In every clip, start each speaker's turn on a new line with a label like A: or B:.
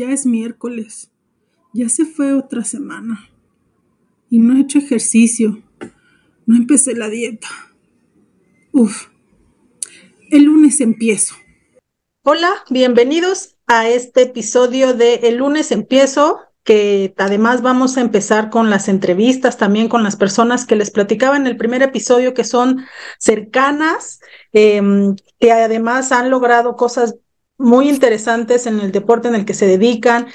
A: ya es miércoles. Ya se fue otra semana. Y no he hecho ejercicio. No empecé la dieta. Uf. El lunes empiezo.
B: Hola, bienvenidos a este episodio de El lunes empiezo, que además vamos a empezar con las entrevistas también con las personas que les platicaba en el primer episodio que son cercanas, em, que además han logrado cosas muy interesantes en el deporte en el que se dedican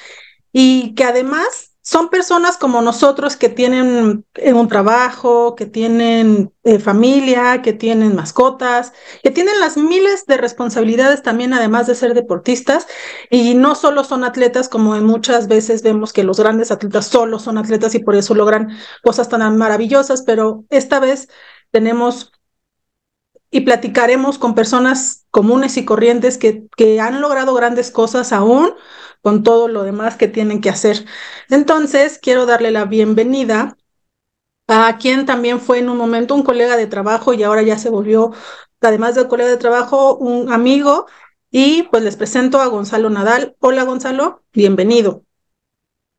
B: y que además son personas como nosotros que tienen eh, un trabajo, que tienen eh, familia, que tienen mascotas, que tienen las miles de responsabilidades también, además de ser deportistas, y no solo son atletas, como muchas veces vemos que los grandes atletas solo son atletas y por eso logran cosas tan maravillosas, pero esta vez tenemos y platicaremos con personas comunes y corrientes que, que han logrado grandes cosas aún con todo lo demás que tienen que hacer. Entonces, quiero darle la bienvenida a quien también fue en un momento un colega de trabajo y ahora ya se volvió, además de colega de trabajo, un amigo. Y pues les presento a Gonzalo Nadal. Hola Gonzalo, bienvenido.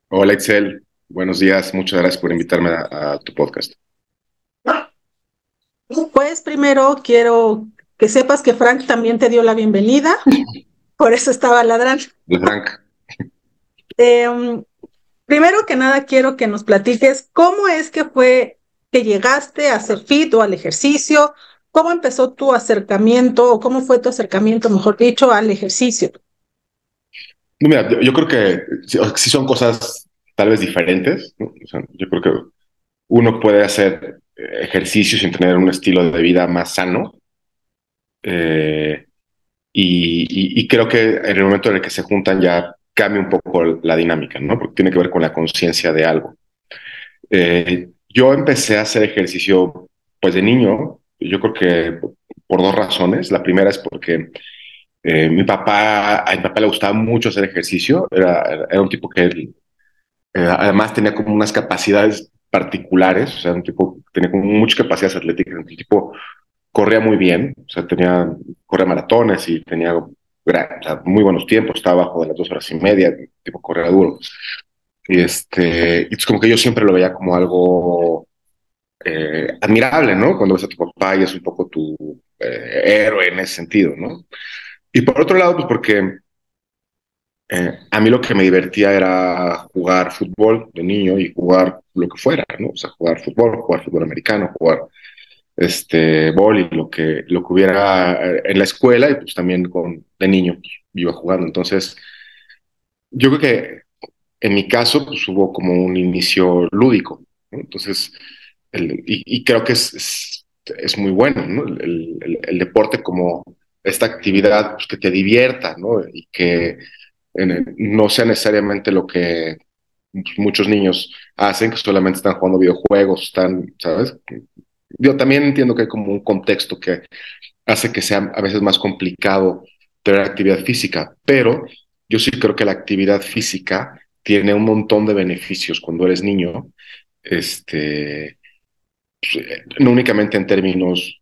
C: Hola Excel, buenos días, muchas gracias por invitarme a, tu podcast.
B: Pues primero quiero que sepas que Frank también te dio la bienvenida, por eso estaba ladrando.
C: Frank.
B: Em, primero que nada, quiero que nos platiques cómo es que fue que llegaste a hacer fit o al ejercicio, cómo empezó tu acercamiento o cómo fue tu acercamiento, mejor dicho, al ejercicio.
C: Mira, yo, creo que sí, son cosas tal vez diferentes. yo creo que uno puede hacer ejercicio sin tener un estilo de vida más sano. Eh, y, creo que en el momento en el que se juntan ya cambia un poco la dinámica, ¿no? Porque tiene que ver con la conciencia de algo. Eh, yo empecé a hacer ejercicio, pues de niño, yo creo que por dos razones. La primera es porque eh, mi papá, a mi papá le gustaba mucho hacer ejercicio, era, era un tipo que además tenía como unas capacidades particulares, o sea, un tipo tenía como muchas capacidades atléticas, un tipo corría muy bien, o sea, tenía, corría maratones y tenía muy buenos tiempos, estaba abajo de las dos horas y media, tipo correr duro. Y este, es como que yo siempre lo veía como algo eh, admirable, ¿no? Cuando ves a tu papá y es un poco tu eh, héroe en ese sentido, ¿no? Y por otro lado, pues porque eh, a mí lo que me divertía era jugar fútbol de niño y jugar lo que fuera, ¿no? O sea, jugar fútbol, jugar fútbol americano, jugar este, boli, lo que, lo que hubiera en la escuela y pues también con, de niño pues, iba jugando. Entonces, yo creo que en mi caso pues hubo como un inicio lúdico. Entonces, y, creo que es, es, muy bueno, ¿no? El, el, deporte como esta actividad pues, que te divierta, ¿no? Y que no sea necesariamente lo que muchos niños hacen, que solamente están jugando videojuegos, están, ¿sabes? Yo también entiendo que hay como un contexto que hace que sea a veces más complicado tener actividad física, pero yo sí creo que la actividad física tiene un montón de beneficios cuando eres niño, este, pues, no únicamente en términos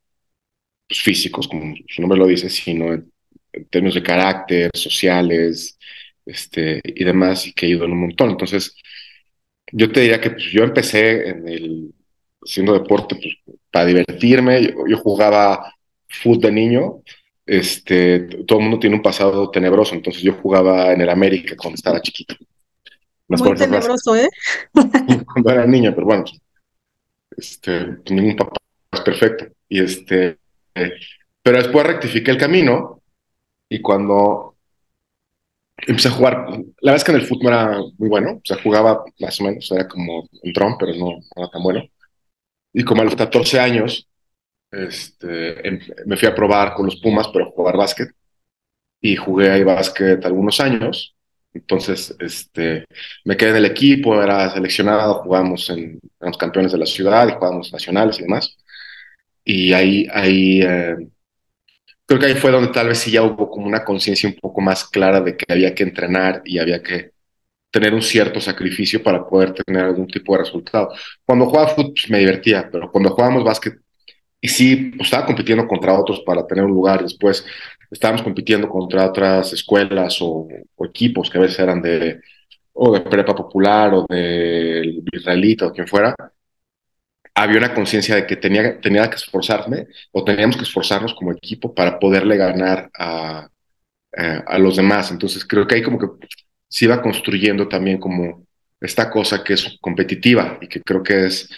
C: pues, físicos, como su nombre lo dice, sino en, términos de carácter, sociales, este, y demás, y que he ido en un montón. Entonces, yo te diría que pues, yo empecé en el, haciendo deporte pues, para divertirme. Yo, jugaba fútbol de niño. Este, todo el mundo tiene un pasado tenebroso, entonces yo jugaba en el América cuando estaba chiquito.
B: Muy tenebroso, ¿eh?
C: cuando era niño, pero bueno, este, pues, ningún papá es perfecto. Y este, pero después rectifiqué el camino y cuando empecé a jugar, la verdad es que en el fútbol era muy bueno, o sea, jugaba más o menos, era como un tron, pero no era tan bueno. Y como a los 14 años, este, em, me fui a probar con los Pumas, pero jugar básquet. Y jugué ahí básquet algunos años. Entonces, este, me quedé en el equipo, era seleccionado, jugamos en, los campeones de la ciudad y jugamos nacionales y demás. Y ahí, ahí eh, creo que ahí fue donde tal vez sí ya hubo como una conciencia un poco más clara de que había que entrenar y había que tener un cierto sacrificio para poder tener algún tipo de resultado. Cuando jugaba fútbol pues, me divertía, pero cuando jugábamos básquet y sí, pues, estaba compitiendo contra otros para tener un lugar. Después estábamos compitiendo contra otras escuelas o, equipos que a veces eran de, o de prepa popular o de israelita o quien fuera. Había una conciencia de que tenía, tenía que esforzarme o teníamos que esforzarnos como equipo para poderle ganar a, eh, a los demás. Entonces creo que ahí como que se iba construyendo también como esta cosa que es competitiva y que creo que es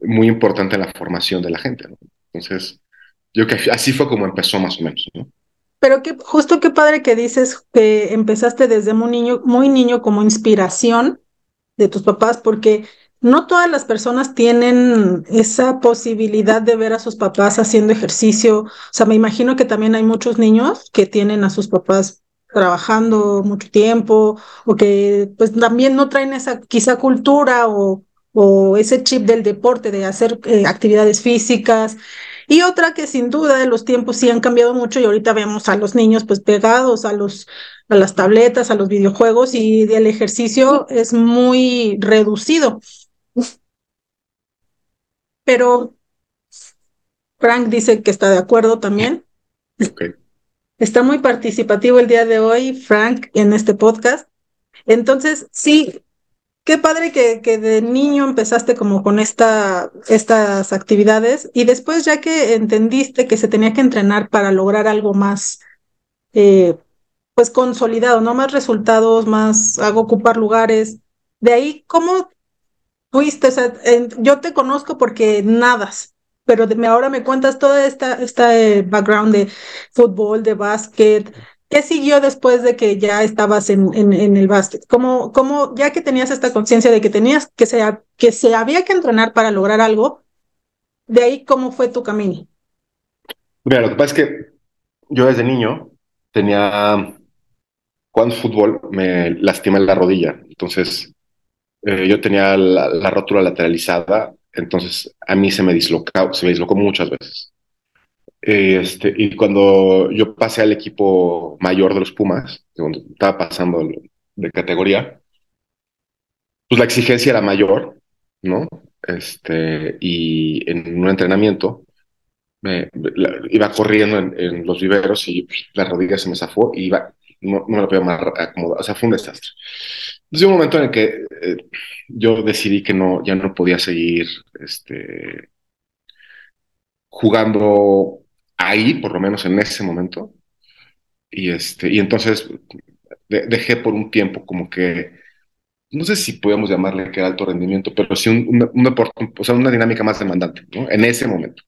C: muy importante en la formación de la gente. Entonces, yo creo que así fue como empezó más o menos. ¿no?
B: Pero que, justo qué padre que dices que empezaste desde muy niño, muy niño como inspiración de tus papás, porque no todas las personas tienen esa posibilidad de ver a sus papás haciendo ejercicio. O sea, me imagino que también hay muchos niños que tienen a sus papás trabajando mucho tiempo o que pues también no traen esa quizá cultura o, o ese chip del deporte, de hacer eh, actividades físicas. Y otra que sin duda los tiempos sí han cambiado mucho y ahorita vemos a los niños pues pegados a los a las tabletas, a los videojuegos y el ejercicio es muy reducido. Pero Frank dice que está de acuerdo también. Está muy participativo el día de hoy, Frank, en este podcast. Entonces, sí, qué padre que, que de niño empezaste como con esta, estas actividades y después ya que entendiste que se tenía que entrenar para lograr algo más, eh, pues consolidado, ¿no? Más resultados, más hago ocupar lugares. De ahí, ¿cómo fuiste? O sea, yo te conozco porque nadas, pero ahora me cuentas toda esta, esta eh, background de fútbol, de básquet, ¿Qué siguió después de que ya estabas en, en, el básquet? ¿Cómo, ¿Cómo, ya que tenías esta conciencia de que tenías que se, que se había que entrenar para lograr algo, de ahí cómo fue tu camino?
C: Mira, lo que pasa es que yo desde niño tenía, cuando fútbol me lastimé la rodilla, entonces eh, yo tenía la, la, rótula lateralizada, entonces a mí se me dislocó, se me dislocó muchas veces. Este, y cuando yo pasé al equipo mayor de los Pumas, cuando estaba pasando de categoría, pues la exigencia era mayor, ¿no? Este, y en un entrenamiento me, iba corriendo en, los viveros y la rodilla se me zafó y iba, no, me lo podía acomodar, o sea, fue un desastre. Entonces, un momento en el que eh, yo decidí que no, ya no podía seguir este, jugando ahí, por lo menos en ese momento. Y, este, y entonces dejé por un tiempo como que, no sé si podemos llamarle que era alto rendimiento, pero sí un, o sea, una dinámica más demandante, ¿no? En ese momento.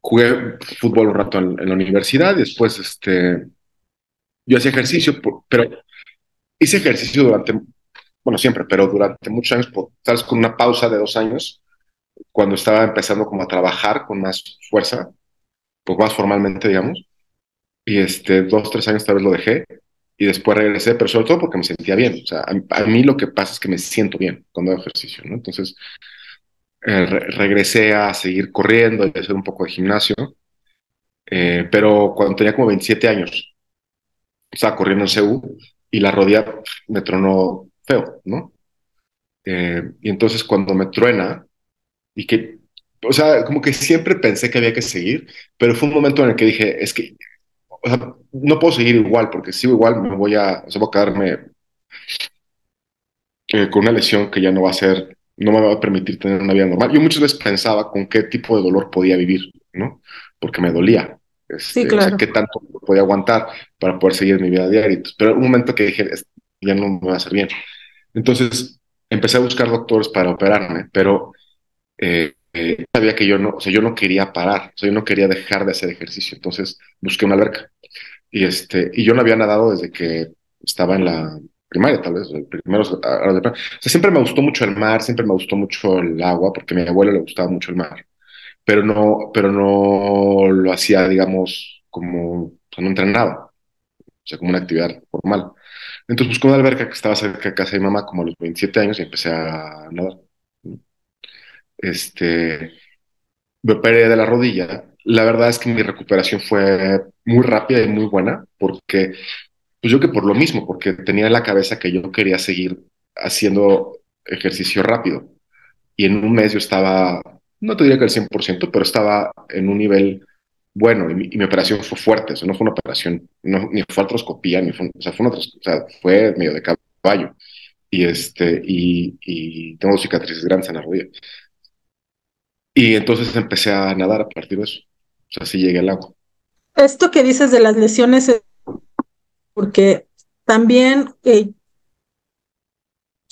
C: Jugué fútbol un rato en, la universidad y después este, yo hacía ejercicio, pero hice ejercicio durante, bueno, siempre, pero durante muchos años, tal vez con una pausa de dos años, cuando estaba empezando como a trabajar con más fuerza, pues más formalmente, digamos. Y este, dos, tres años tal vez lo dejé y después regresé, pero sobre todo porque me sentía bien. O sea, a, mí lo que pasa es que me siento bien cuando hago ejercicio, ¿no? Entonces, eh, regresé a seguir corriendo y a hacer un poco de gimnasio. Eh, pero cuando tenía como 27 años, estaba corriendo en CEU y la rodilla me tronó feo, ¿no? Eh, y entonces cuando me truena y que o sea, como que siempre pensé que había que seguir, pero fue un momento en el que dije, es que, o sea, no puedo seguir igual, porque si sigo igual me voy a, o sea, voy a quedarme eh, con una lesión que ya no va a ser, no me va a permitir tener una vida normal. Yo muchas veces pensaba con qué tipo de dolor podía vivir, ¿no? Porque me dolía.
B: Este, sí, claro.
C: O sea, qué tanto podía aguantar para poder seguir mi vida diaria. Pero un momento que dije, ya no me va a hacer bien. Entonces empecé a buscar doctores para operarme, pero eh, sabía que yo no, o sea, yo no quería parar, o sea, yo no quería dejar de hacer ejercicio, entonces busqué una alberca. Y, este, y yo no había nadado desde que estaba en la primaria, tal vez, primero, o sea, siempre me gustó mucho el mar, siempre me gustó mucho el agua, porque a mi abuelo le gustaba mucho el mar, pero no, pero no lo hacía, digamos, como, no entrenaba, o sea, como una actividad formal. Entonces busqué una alberca que estaba cerca de casa de mi mamá como a los 27 años y empecé a nadar este, me operé de la rodilla. La verdad es que mi recuperación fue muy rápida y muy buena, porque pues yo que por lo mismo, porque tenía en la cabeza que yo quería seguir haciendo ejercicio rápido. Y en un mes yo estaba no te diría que al 100%, pero estaba en un nivel bueno y mi, operación fue fuerte, o sea, no fue una operación, ni fue artroscopía, ni fue, o sea, fue, una, o sea, fue medio de caballo. Y, este, y, y tengo cicatrices grandes en la rodilla. Y entonces empecé a nadar a partir de eso. O sea, así llegué al agua.
B: Esto que dices de las lesiones, porque también eh,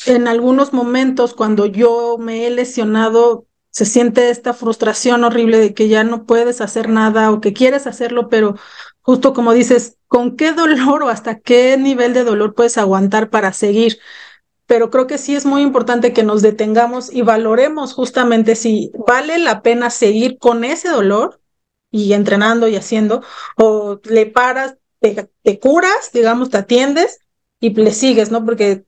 B: en algunos momentos cuando yo me he lesionado, se siente esta frustración horrible de que ya no puedes hacer nada o que quieres hacerlo, pero justo como dices, ¿con qué dolor o hasta qué nivel de dolor puedes aguantar para seguir? Pero creo que sí es muy importante que nos detengamos y valoremos justamente si vale la pena seguir con ese dolor y entrenando y haciendo, o le paras, te, curas, digamos, te atiendes y le sigues, ¿no? Porque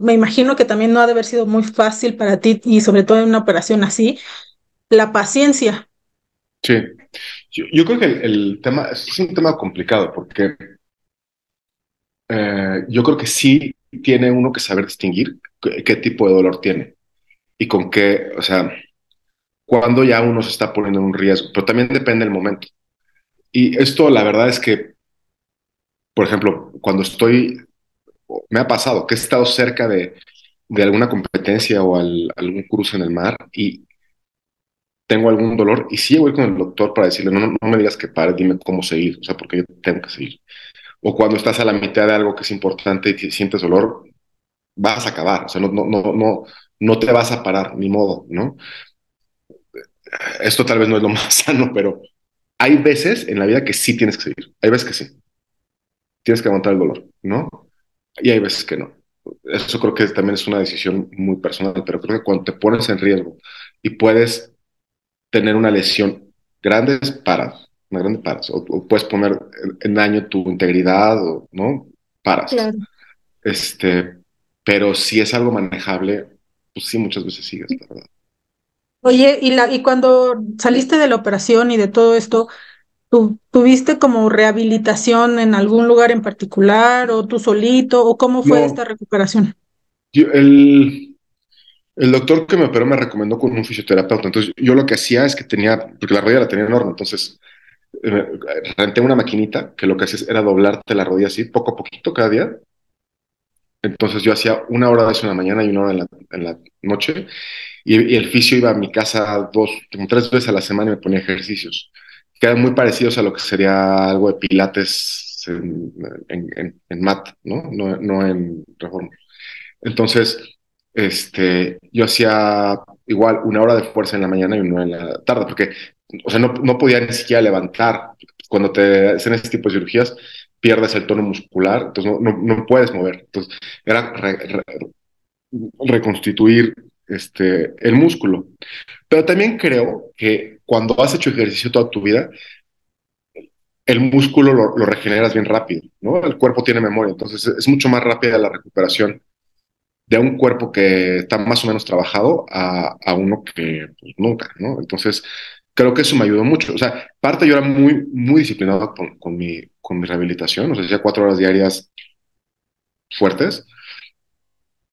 B: me imagino que también no ha de haber sido muy fácil para ti y sobre todo en una operación así, la paciencia.
C: Sí, yo, creo que el, tema es un tema complicado porque eh, yo creo que sí tiene uno que saber distinguir qué, tipo de dolor tiene y con qué, o sea, cuando ya uno se está poniendo en un riesgo, pero también depende del momento. Y esto la verdad es que, por ejemplo, cuando estoy me ha pasado que he estado cerca de, de alguna competencia o algún cruce en el mar y tengo algún dolor y sí voy con el doctor para decirle, no, no, me digas que pare, dime cómo seguir, o sea, porque yo tengo que seguir. O cuando estás a la mitad de algo que es importante y sientes dolor, vas a acabar, o sea, no, no, no, no, no te vas a parar, ni modo, ¿no? Esto tal vez no es lo más sano, pero hay veces en la vida que sí tienes que seguir, hay veces que sí. Tienes que aguantar el dolor, ¿no? Y hay veces que no. Eso creo que también es una decisión muy personal, pero creo que cuando te pones en riesgo y puedes tener una lesión grande, paras, una grande paras, o, puedes poner en daño tu integridad, o, ¿no? Paras. Este, pero si es algo manejable, pues sí, muchas veces sigues, la verdad.
B: Oye, y, la, y cuando saliste de la operación y de todo esto, ¿Tuviste como rehabilitación en algún lugar en particular o tú solito o cómo fue esta recuperación?
C: el, el doctor que me operó me recomendó con un fisioterapeuta. Entonces yo lo que hacía es que tenía, porque la rodilla la tenía enorme, entonces eh, renté una maquinita que lo que hacía era doblarte la rodilla así, poco a poquito cada día. Entonces yo hacía una hora de eso en la mañana y una hora en la, noche. Y, y, el fisio iba a mi casa dos, como tres veces a la semana y me ponía ejercicios quedan muy parecidos a lo que sería algo de pilates en, en, en, mat, ¿no? ¿no? No en reforma. Entonces, este, yo hacía igual una hora de fuerza en la mañana y una en la tarde, porque, o sea, no, no podía ni siquiera levantar. Cuando te hacen este tipo de cirugías, pierdes el tono muscular, entonces no, no, puedes mover. Entonces, era reconstituir este, el músculo. Pero también creo que cuando has hecho ejercicio toda tu vida, el músculo lo, regeneras bien rápido, ¿no? El cuerpo tiene memoria, entonces es mucho más rápida la recuperación de un cuerpo que está más o menos trabajado a, uno que pues, nunca, ¿no? Entonces, creo que eso me ayudó mucho. O sea, parte yo era muy, muy disciplinado con, mi, con mi rehabilitación, o sea, hacía cuatro horas diarias fuertes,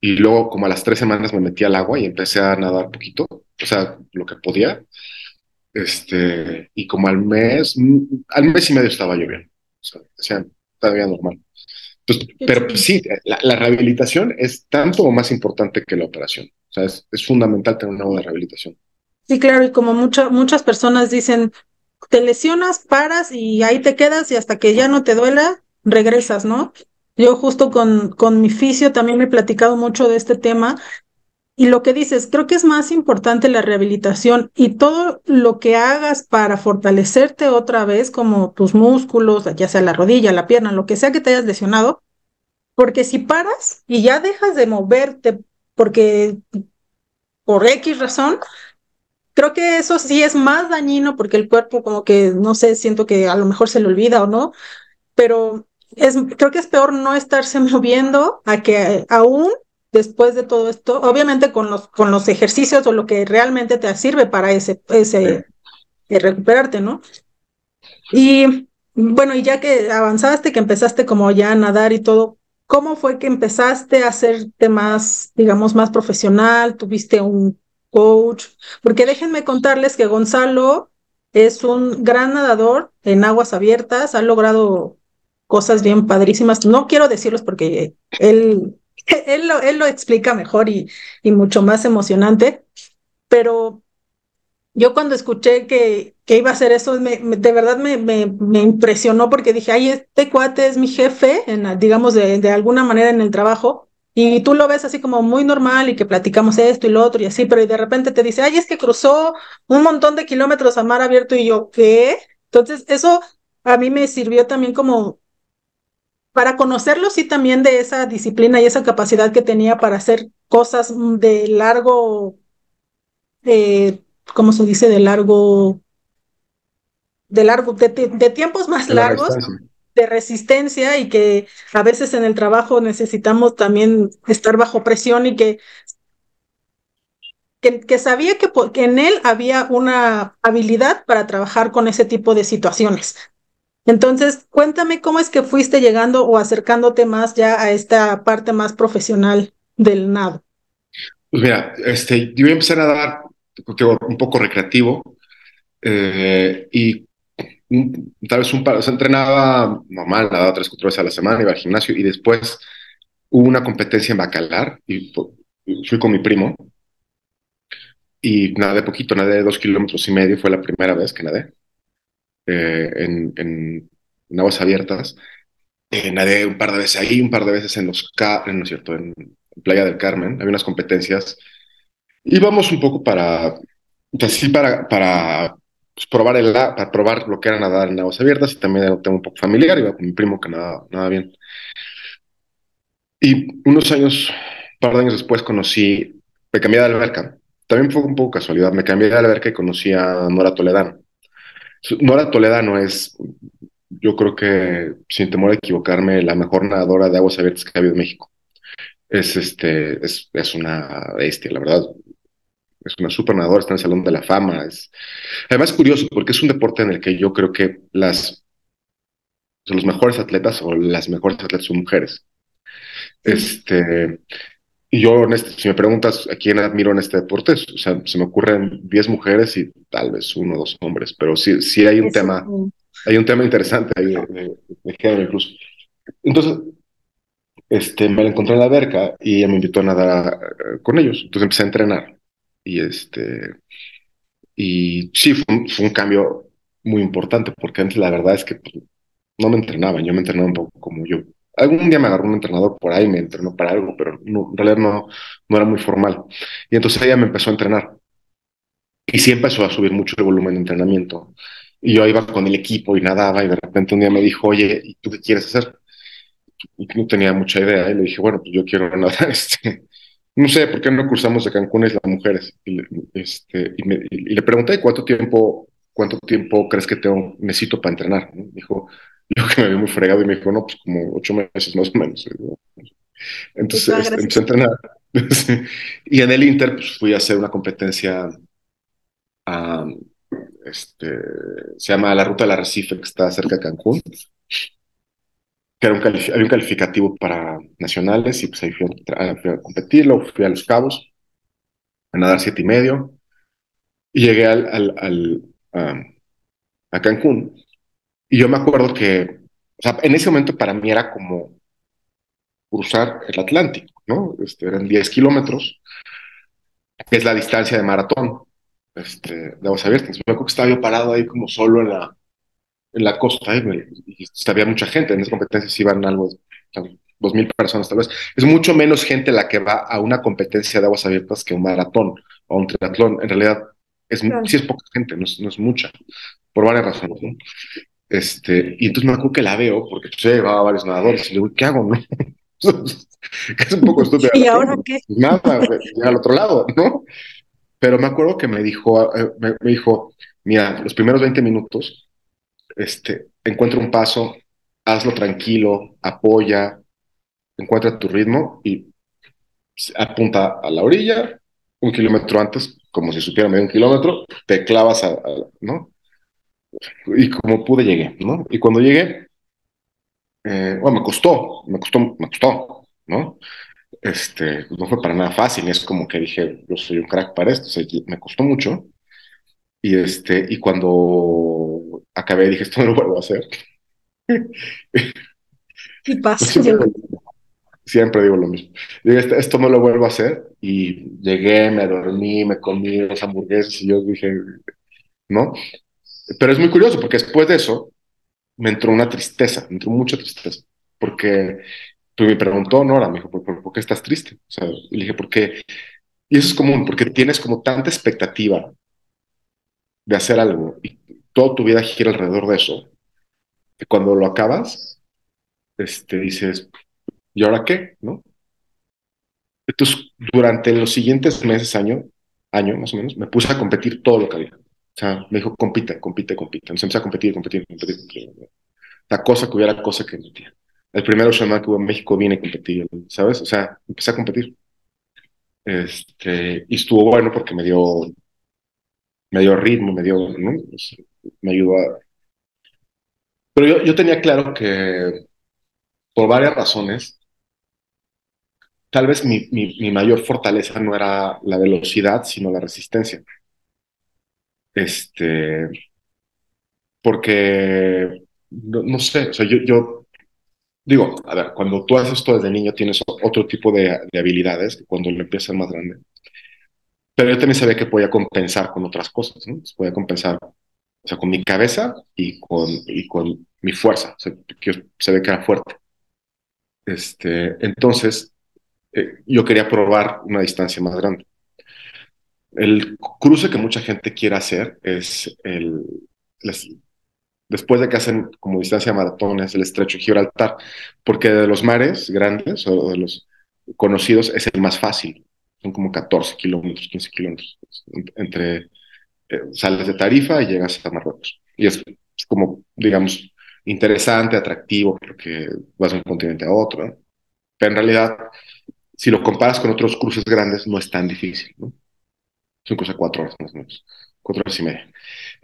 C: y luego como a las tres semanas me metí al agua y empecé a nadar poquito, o sea, lo que podía. Este, y como al mes, al mes y medio estaba yo bien. O sea, bien normal. pero sí, la, rehabilitación es tanto o más importante que la operación. O sea, es, es fundamental tener una buena rehabilitación.
B: Sí, claro, y como muchas personas dicen, te lesionas, paras y ahí te quedas y hasta que ya no te duela, regresas, ¿no? Yo justo con, con mi fisio también me he platicado mucho de este tema y lo que dices, creo que es más importante la rehabilitación y todo lo que hagas para fortalecerte otra vez, como tus músculos, ya sea la rodilla, la pierna, lo que sea que te hayas lesionado, porque si paras y ya dejas de moverte porque por X razón, creo que eso sí es más dañino porque el cuerpo como que, no sé, siento que a lo mejor se le olvida o no, pero es, creo que es peor no estarse moviendo a que aún después de todo esto, obviamente con los, con los ejercicios o lo que realmente te sirve para ese, ese eh, recuperarte, ¿no? Y bueno, y ya que avanzaste, que empezaste como ya a nadar y todo, ¿cómo fue que empezaste a hacerte más, digamos, más profesional? ¿Tuviste un coach, porque déjenme contarles que Gonzalo es un gran nadador en aguas abiertas, ha logrado cosas bien padrísimas. No quiero decirlos porque él, él, lo, él lo explica mejor y, y mucho más emocionante, pero yo cuando escuché que, que iba a hacer eso, me, de verdad me, me, impresionó porque dije, ay, este cuate es mi jefe, en, digamos, de, de, alguna manera en el trabajo, y tú lo ves así como muy normal y que platicamos esto y lo otro y así, pero de repente te dice, ay, es que cruzó un montón de kilómetros a mar abierto y yo, ¿qué? Entonces, eso a mí me sirvió también como para conocerlo, sí, también de esa disciplina y esa capacidad que tenía para hacer cosas de largo... Eh, ¿cómo se dice? De largo, de largo, de, de tiempos más largos, de resistencia y que a veces en el trabajo necesitamos también estar bajo presión y que, que, que sabía que, que en él había una habilidad para trabajar con ese tipo de situaciones. Entonces, cuéntame cómo es que fuiste llegando o acercándote más ya a esta parte más profesional del nado.
C: Pues mira, este, yo voy a empezar a dar un poco recreativo eh, y tal vez un par, se entrenaba normal, nadaba tres, cuatro veces a la semana, iba al gimnasio y después hubo una competencia en Bacalar y fui con mi primo y nadé poquito, nadé dos kilómetros y medio, fue la primera vez que nadé eh, en, en, aguas abiertas. Eh, nadé un par de veces ahí, un par de veces en los, no es cierto, en Playa del Carmen, había unas competencias Íbamos un poco para, así para, para pues, probar el, para probar lo que era nadar en aguas abiertas y también era un poco familiar, iba con mi primo que nada, nada bien. Y unos años, un par de años después conocí, me cambié de alberca. También fue un poco casualidad, me cambié de alberca y conocí a Nora Toledano. Nora Toledano es, yo creo que, sin temor a equivocarme, la mejor nadadora de aguas abiertas que ha habido en México. Es, este, es, es una bestia, la verdad es una super nadadora, está en el Salón de la Fama. Es... Además, es curioso porque es un deporte en el que yo creo que las, los mejores atletas o las mejores atletas son mujeres. Este, y yo, este, si me preguntas a quién admiro en este deporte, o sea, se me ocurren 10 mujeres y tal vez uno o dos hombres, pero sí, sí hay un tema, hay un tema interesante ahí de, de, género incluso. Entonces, este, me la encontré en la alberca y ella me invitó a nadar eh, con ellos. Entonces empecé a entrenar. Y este, y sí, fue un, cambio muy importante, porque antes la verdad es que pues, no me entrenaban, yo me entrenaba un poco como yo. Algún día me agarró un entrenador por ahí, me entrenó para algo, pero no, en realidad no, no era muy formal. Y entonces ella me empezó a entrenar. Y sí empezó a subir mucho el volumen de entrenamiento. Y yo iba con el equipo y nadaba y de repente un día me dijo, oye, ¿y tú qué quieres hacer? Y no tenía mucha idea. Y le dije, bueno, pues yo quiero nadar este, no sé, ¿por qué no cruzamos de Cancún y las mujeres? Y, este, y, me, y, le pregunté cuánto tiempo, cuánto tiempo crees que tengo, necesito para entrenar. ¿no? Dijo, yo que me vi muy fregado y me dijo, no, pues como ocho meses más o menos. Entonces pues, este, empecé a entrenar. y en el Inter pues, fui a hacer una competencia, um, este, se llama la Ruta del Arrecife, que está cerca de Cancún que era un, había un calificativo para nacionales y pues ahí fui a, fui a competirlo, fui a Los Cabos a nadar siete y medio y llegué al, al, al a Cancún y yo me acuerdo que, o sea, en ese momento para mí era como cruzar el Atlántico, ¿no? Este, eran 10 kilómetros, que es la distancia de maratón este, de aguas abiertas. Me acuerdo que estaba yo parado ahí como solo en la, en la costa y, había mucha gente. En esa competencia iban algo, dos mil personas tal vez. Es mucho menos gente la que va a una competencia de aguas abiertas que un maratón o un triatlón. En realidad, es, sí es poca gente, no es, no es mucha, por varias razones. Este, y entonces me acuerdo que la veo, porque yo llevaba varios nadadores, y le digo, ¿qué hago? No? es un poco estúpido.
B: ¿Y ahora qué?
C: Pues nada, al otro lado, ¿no? Pero me acuerdo que me dijo, eh, me, me dijo, mira, los primeros 20 minutos este, encuentra un paso, hazlo tranquilo, apoya, encuentra tu ritmo y apunta a la orilla, un kilómetro antes, como si supiera medio un kilómetro, te clavas, a, ¿no? Y como pude llegué, ¿no? Y cuando llegué, eh, bueno, me costó, me costó, me costó, ¿no? este, no fue para nada fácil, es como que dije, yo soy un crack para esto, o sea, me costó mucho, y este, y cuando acabé dije, esto no lo vuelvo a hacer.
B: Y pasa.
C: Siempre, siempre, digo lo mismo. Digo, esto, esto, no lo vuelvo a hacer, y llegué, me dormí, me comí las hamburguesas, y yo dije, ¿no? Pero es muy curioso, porque después de eso, me entró una tristeza, me entró mucha tristeza, porque pues me preguntó Nora, me dijo, ¿por, qué estás triste? O le dije, ¿por qué? Y eso es común, porque tienes como tanta expectativa de hacer algo y toda tu vida gira alrededor de eso, que cuando lo acabas, este, dices, ¿y ahora qué? ¿No? Entonces, durante los siguientes meses, año, año más o menos, me puse a competir todo lo que había. O sea, me dijo, compite, compite, compite. Entonces empecé a competir, competir, competir. La cosa que hubiera, cosa que metía. El primero Shaman que hubo en México vine a competir, ¿sabes? O sea, empecé a competir. Este, y estuvo bueno porque me dio, me dio ritmo, me dio, ¿no? me ayudó a... Pero yo, yo tenía claro que por varias razones, tal vez mi, mi, mayor fortaleza no era la velocidad, sino la resistencia. Este, porque, no, no sé, o sea, yo, yo Digo, a ver, cuando tú haces esto desde niño tienes otro tipo de, de habilidades que cuando lo empiezas más grande. Pero yo también sabía que podía compensar con otras cosas, ¿no? Podía compensar, o sea, con mi cabeza y con, y con mi fuerza. O sea, que yo sabía que era fuerte. Este, entonces, eh, yo quería probar una distancia más grande. El cruce que mucha gente quiere hacer es el, después de que hacen como distancia maratones el estrecho de Gibraltar, porque de los mares grandes o de los conocidos es el más fácil. Son como 14 kilómetros, 15 kilómetros entre eh, sales de Tarifa y llegas a Marruecos. Y es, es, como, digamos, interesante, atractivo, porque vas de un continente a otro. Pero en realidad, si lo comparas con otros cruces grandes, no es tan difícil. ¿no? Son cosas cuatro horas más o menos, cuatro horas y media.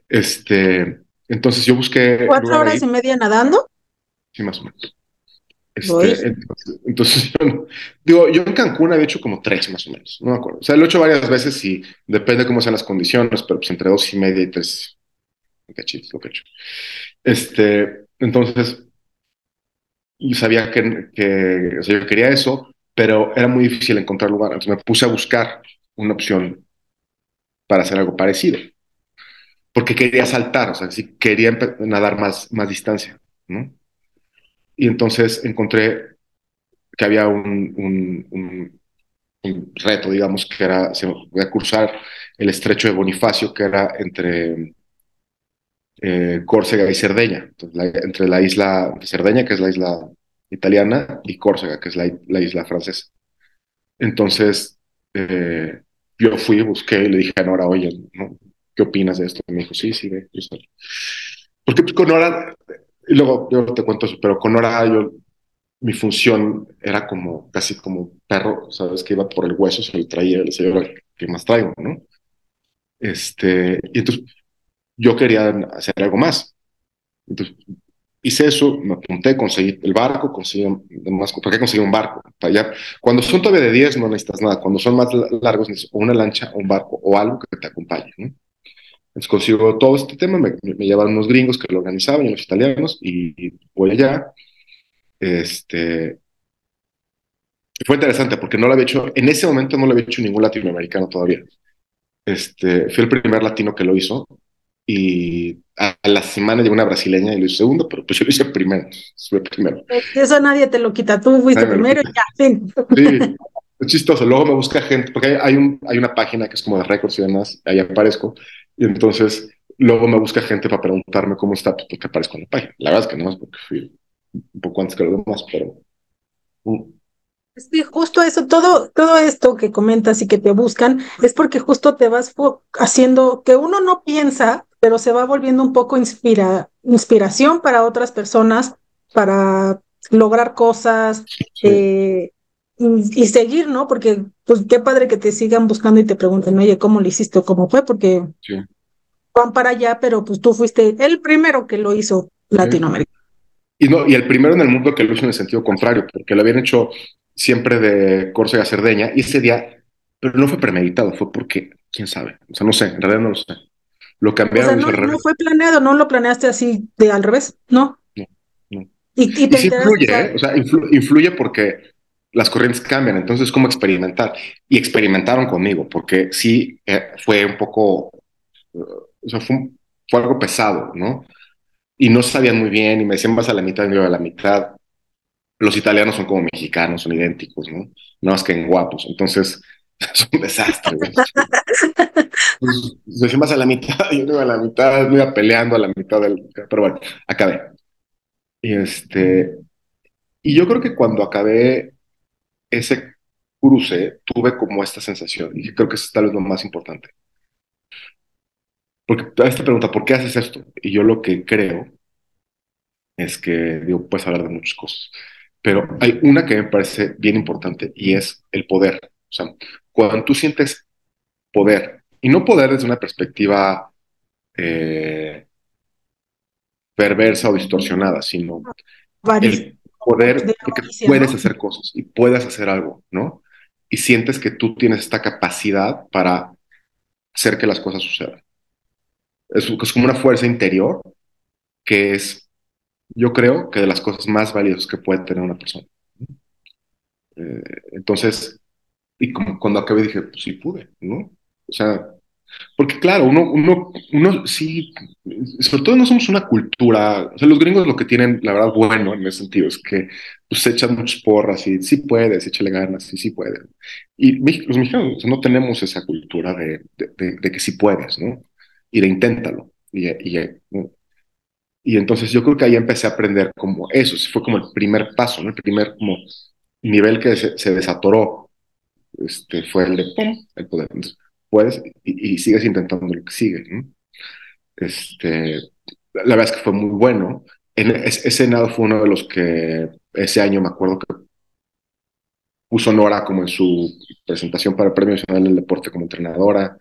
C: Este, entonces yo busqué...
B: ¿Cuatro horas y media nadando?
C: Sí, más o menos. Este, entonces, entonces, yo, digo, yo en Cancún había hecho como tres más o menos, no me acuerdo. O sea, lo he hecho varias veces y depende cómo sean las condiciones, pero pues entre dos y media y tres cachitos lo que he hecho. Este, entonces, sabía que, que o sea, yo quería eso, pero era muy difícil encontrar lugar. Entonces me puse a buscar una opción para hacer algo parecido porque quería saltar, o sea, quería nadar más, más distancia, ¿no? Y entonces encontré que había un, un, reto, digamos, que era voy a cruzar el estrecho de Bonifacio, que era entre eh, Córcega y Cerdeña, entonces, entre la isla de Cerdeña, que es la isla italiana, y Córcega, que es la, la isla francesa. Entonces, eh, yo fui, busqué y le dije a Nora, oye, ¿no? ¿qué opinas de esto? Y me dijo, sí, sí, ve, Porque pues, con Nora, y luego yo te cuento eso, pero con Nora yo, mi función era como, casi como perro, ¿sabes? Que iba por el hueso, se le traía, le decía, ¿qué más traigo, no? Este, y entonces yo quería hacer algo más. Entonces hice eso, me apunté, conseguí el barco, conseguí más, ¿por qué conseguí un barco? Allá, cuando son todavía de 10 no necesitas nada, cuando son más largos necesitas una lancha, un barco o algo que te acompañe, ¿no? Entonces consigo todo este tema, me, me llevaron unos gringos que lo organizaban y los italianos y, voy allá. Este, fue interesante porque no lo había hecho, en ese momento no lo había hecho ningún latinoamericano todavía. Este, fui el primer latino que lo hizo y a, la semana llegó una brasileña y lo hizo segundo, pero pues yo lo hice primero, fue primero.
B: Eso nadie te lo quita, tú fuiste primero y ya, fin.
C: Sí, es chistoso. Luego me busca gente, porque hay, un, hay una página que es como de récords y demás, ahí aparezco, y entonces luego me busca gente para preguntarme cómo está, pues porque aparezco en la página. La verdad es que no es porque fui un poco antes que los demás, pero...
B: Uh. Sí, justo eso, todo, todo esto que comentas y que te buscan, es porque justo te vas haciendo que uno no piensa, pero se va volviendo un poco inspira, inspiración para otras personas, para lograr cosas sí. eh, y, y, seguir, ¿no? Porque, pues, qué padre que te sigan buscando y te pregunten, oye, ¿cómo lo hiciste o cómo fue? Porque
C: sí.
B: van para allá, pero pues tú fuiste el primero que lo hizo Latinoamérica.
C: Y, no, y el primero en el mundo que lo hizo en el sentido contrario, porque lo habían hecho siempre de Córcega a Cerdeña, y ese día, pero no fue premeditado, fue porque, quién sabe, o sea, no sé, en realidad no lo sé. Lo cambiaron.
B: O sea, no, no, fue planeado, no lo planeaste así de al revés, ¿no?
C: No, no.
B: Y, y,
C: y sí influye, ¿eh? o sea, influ influye porque las corrientes cambian, entonces es como experimentar. Y experimentaron conmigo, porque sí eh, fue un poco, uh, o sea, fue, un, fue, algo pesado, ¿no? Y no sabían muy bien, y me decían, vas a la mitad, yo a la mitad. Los italianos son como mexicanos, son idénticos, ¿no? No más que en guapos. Entonces, es un desastre. Decían, vas a la mitad, yo iba a la mitad, me iba peleando a la mitad del... Pero bueno, acabé. Y este... Y yo creo que cuando acabé ese cruce, tuve como esta sensación, y creo que eso es tal vez lo más importante. Porque a esta pregunta, ¿por qué haces esto? Y yo lo que creo es que, digo, puedes hablar de muchas cosas, pero hay una que me parece bien importante y es el poder. O sea, cuando tú sientes poder, y no poder desde una perspectiva eh, perversa o distorsionada, sino el poder, porque puedes ¿no? hacer cosas y puedes hacer algo, ¿no? Y sientes que tú tienes esta capacidad para hacer que las cosas sucedan. Es, es como una fuerza interior que es, yo creo, que de las cosas más valiosas que puede tener una persona. Eh, entonces, y como cuando acabé dije, pues sí pude, ¿no? O sea, porque claro, uno, uno, uno sí, sobre todo no somos una cultura, o sea, los gringos lo que tienen, la verdad, bueno en ese sentido, es que pues, echan muchas porras y sí puedes, échale ganas y sí puedes. Y los mexicanos o sea, no tenemos esa cultura de, de, de, de, que sí puedes, ¿no? Y de inténtalo. Y, y, y entonces yo creo que ahí empecé a aprender como eso, fue como el primer paso, ¿no? El primer como nivel que se, se desatoró, este, fue el de el poder. Entonces, puedes y, sigues intentando lo que sigue. ¿no? Este, la verdad es que fue muy bueno. En, es, ese nado fue uno de los que ese año me acuerdo que puso Nora como en su presentación para el Premio Nacional del Deporte como entrenadora.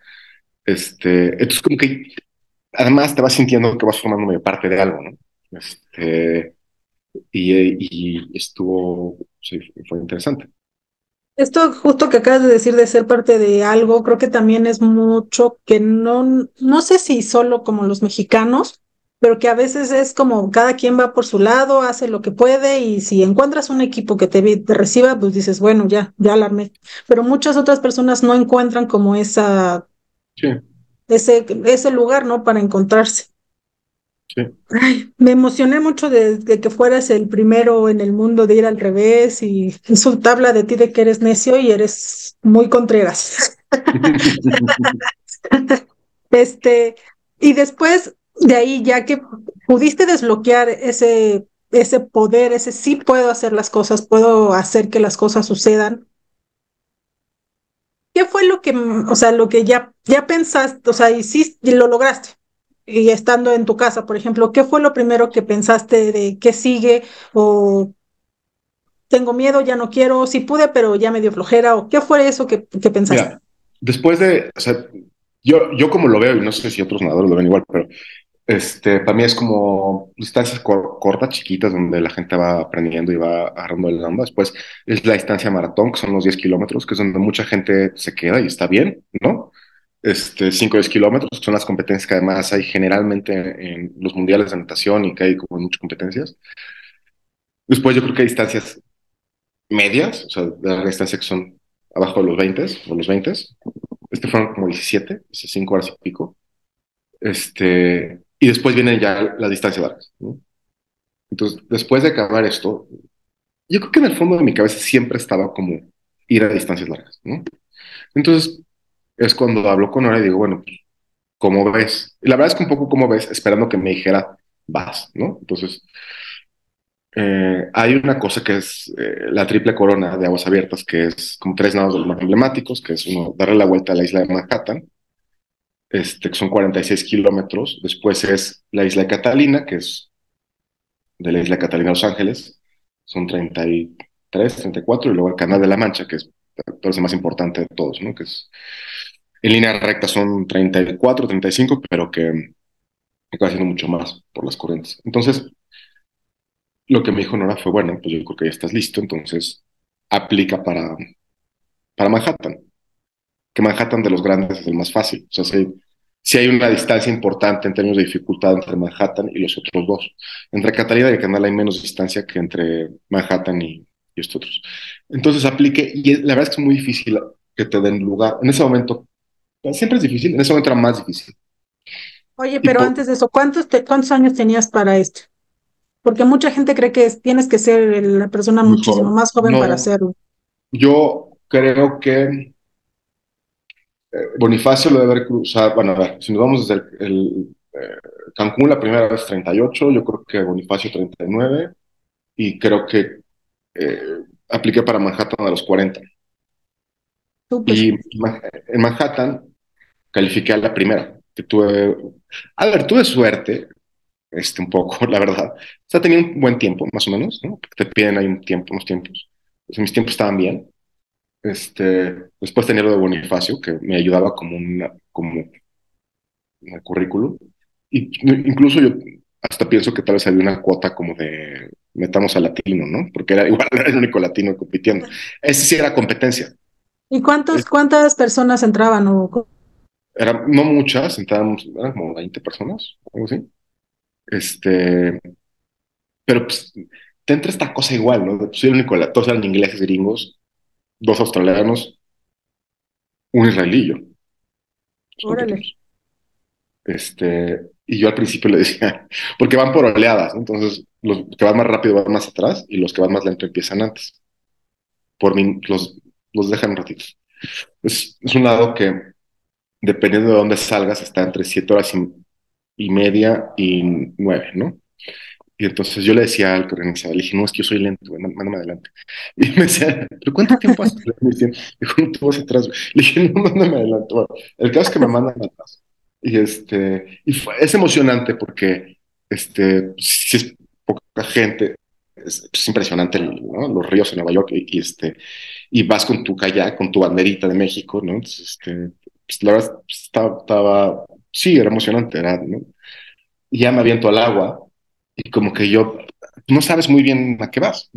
C: Este, entonces como que además te vas sintiendo que vas formando parte de algo, ¿no? Este, y, y estuvo, sí, fue interesante.
B: Esto justo que acabas de decir de ser parte de algo, creo que también es mucho que no, no sé si solo como los mexicanos, pero que a veces es como cada quien va por su lado, hace lo que puede y si encuentras un equipo que te, te reciba, pues dices, bueno, ya, ya alarmé. Pero muchas otras personas no encuentran como esa,
C: sí.
B: ese, ese lugar, ¿no? Para encontrarse.
C: Sí.
B: Ay, me emocioné mucho de, de, que fueras el primero en el mundo de ir al revés y su tabla de ti de que eres necio y eres muy contreras. este, y después de ahí, ya que pudiste desbloquear ese, ese poder, ese sí puedo hacer las cosas, puedo hacer que las cosas sucedan. ¿Qué fue lo que, o sea, lo que ya, ya pensaste, o sea, y sí lo lograste? Y estando en tu casa, por ejemplo, ¿qué fue lo primero que pensaste de qué sigue o tengo miedo, ya no quiero, sí pude, pero ya me dio flojera o qué fue eso que, que pensaste?
C: Mira, después de, o sea, yo, yo como lo veo, y no sé si otros nadadores lo ven igual, pero este, para mí es como distancias cor cortas, chiquitas, donde la gente va aprendiendo y va agarrando el onda. Después es la distancia maratón, que son los 10 kilómetros, que es donde mucha gente se queda y está bien, ¿no? Este, 5 o 10 kilómetros, son las competencias que además hay generalmente en los mundiales de natación y que hay como muchas competencias. Después yo creo que hay distancias medias, o sea, de distancia que son abajo de los 20 o los 20. Este fueron como 17, 5 horas y pico. Este, y después vienen ya las distancias largas. ¿no? Entonces, después de acabar esto, yo creo que en el fondo de mi cabeza siempre estaba como ir a distancias largas. ¿no? Entonces, es cuando hablo con Nora y digo, bueno, pues, ¿cómo ves? Y la verdad es que un poco como ves, esperando que me dijera, vas, ¿no? Entonces, eh, hay una cosa que es eh, la triple corona de aguas abiertas, que es como tres nados de los más emblemáticos, que es uno, darle la vuelta a la isla de Manhattan, este, que son 46 kilómetros. Después es la isla de Catalina, que es de la isla de Catalina a Los Ángeles, son 33, 34, y luego el Canal de la Mancha, que es el más importante de todos, ¿no? Que es en línea recta son 34, 35, pero que acaba siendo mucho más por las corrientes. Entonces, lo que me dijo Nora fue, bueno, pues yo creo que ya estás listo, entonces aplica para, para Manhattan. Que Manhattan de los grandes es el más fácl. O sea, si, hay una distancia importante en términos de dificultad entre Manhattan y los otros dos. Entre Catalina y el Canal hay menos distancia que entre Manhattan y, y estos otros. Entonces aplique, y la verdad es que es muy difícil que te den lugar. En ese momento, siempre es difícil, en ese momento era más difícil.
B: Oye, pero antes de eso, ¿cuántos, ¿cuántos años tenías para esto? Porque mucha gente cree que tienes que ser la persona muchísimo más joven para hacerlo.
C: Yo creo que eh, Bonifacio lo debe haber cruzado. Bueno, a ver, si nos vamos desde el, eh, Cancún la primera vez 38, yo creo que Bonifacio 39, y creo que eh, apliqué para Manhattan a los 40. Y en Manhattan califiqué a la primera, que tuve, a ver, tuve suerte, este, un poco, la verdad. O sea, tenía un buen tiempo, más o menos, ¿no? Te piden ahí un tiempo, unos tiempos. Pues mis tiempos estaban bien. Este, después tenía lo de Bonifacio, que me ayudaba como una, como un currículum. Y incluso yo hasta pienso que tal vez había una cuota como de metamos a latino, ¿no? Porque era igual, era el único latino compitiendo. Ese sí era competencia.
B: ¿Y cuántos, cuántas personas entraban? O...
C: Era, no muchas, entrábamos, eran como 20 personas, algo así. Este, pero pues te entra esta cosa igual, ¿no? Pues, soy el único, todos eran ingleses gringos, dos australianos, un israelí
B: Órale.
C: Este, y yo al principio le decía, porque van por oleadas, entonces los que van más rápido van más atrás y los que van más lento empiezan antes. Por mí, los, los dejan un ratito. Es, es un lado que, dependiendo de dónde salgas, está entre siete horas y, y media y nueve, ¿no? Y entonces yo le decía al que organizaba, le dije, no, es que yo soy lento, mándame adelante. Y me decía, ¿pero cuánto tiempo haces? Me decían, dijo, no, atrás. Le dije, no, mándame adelante. Bueno, el caso es que me mandan atrás. Y, este, y es emocionante porque este, si es poca gente, es, impresionante los ríos en Nueva York y, este, y vas con tu kayak, con tu banderita de México, ¿no? este, pues, la verdad estaba, estaba, sí, era emocionante, era, ¿no? Ya me aviento al agua y como que yo, no sabes muy bien a qué vas.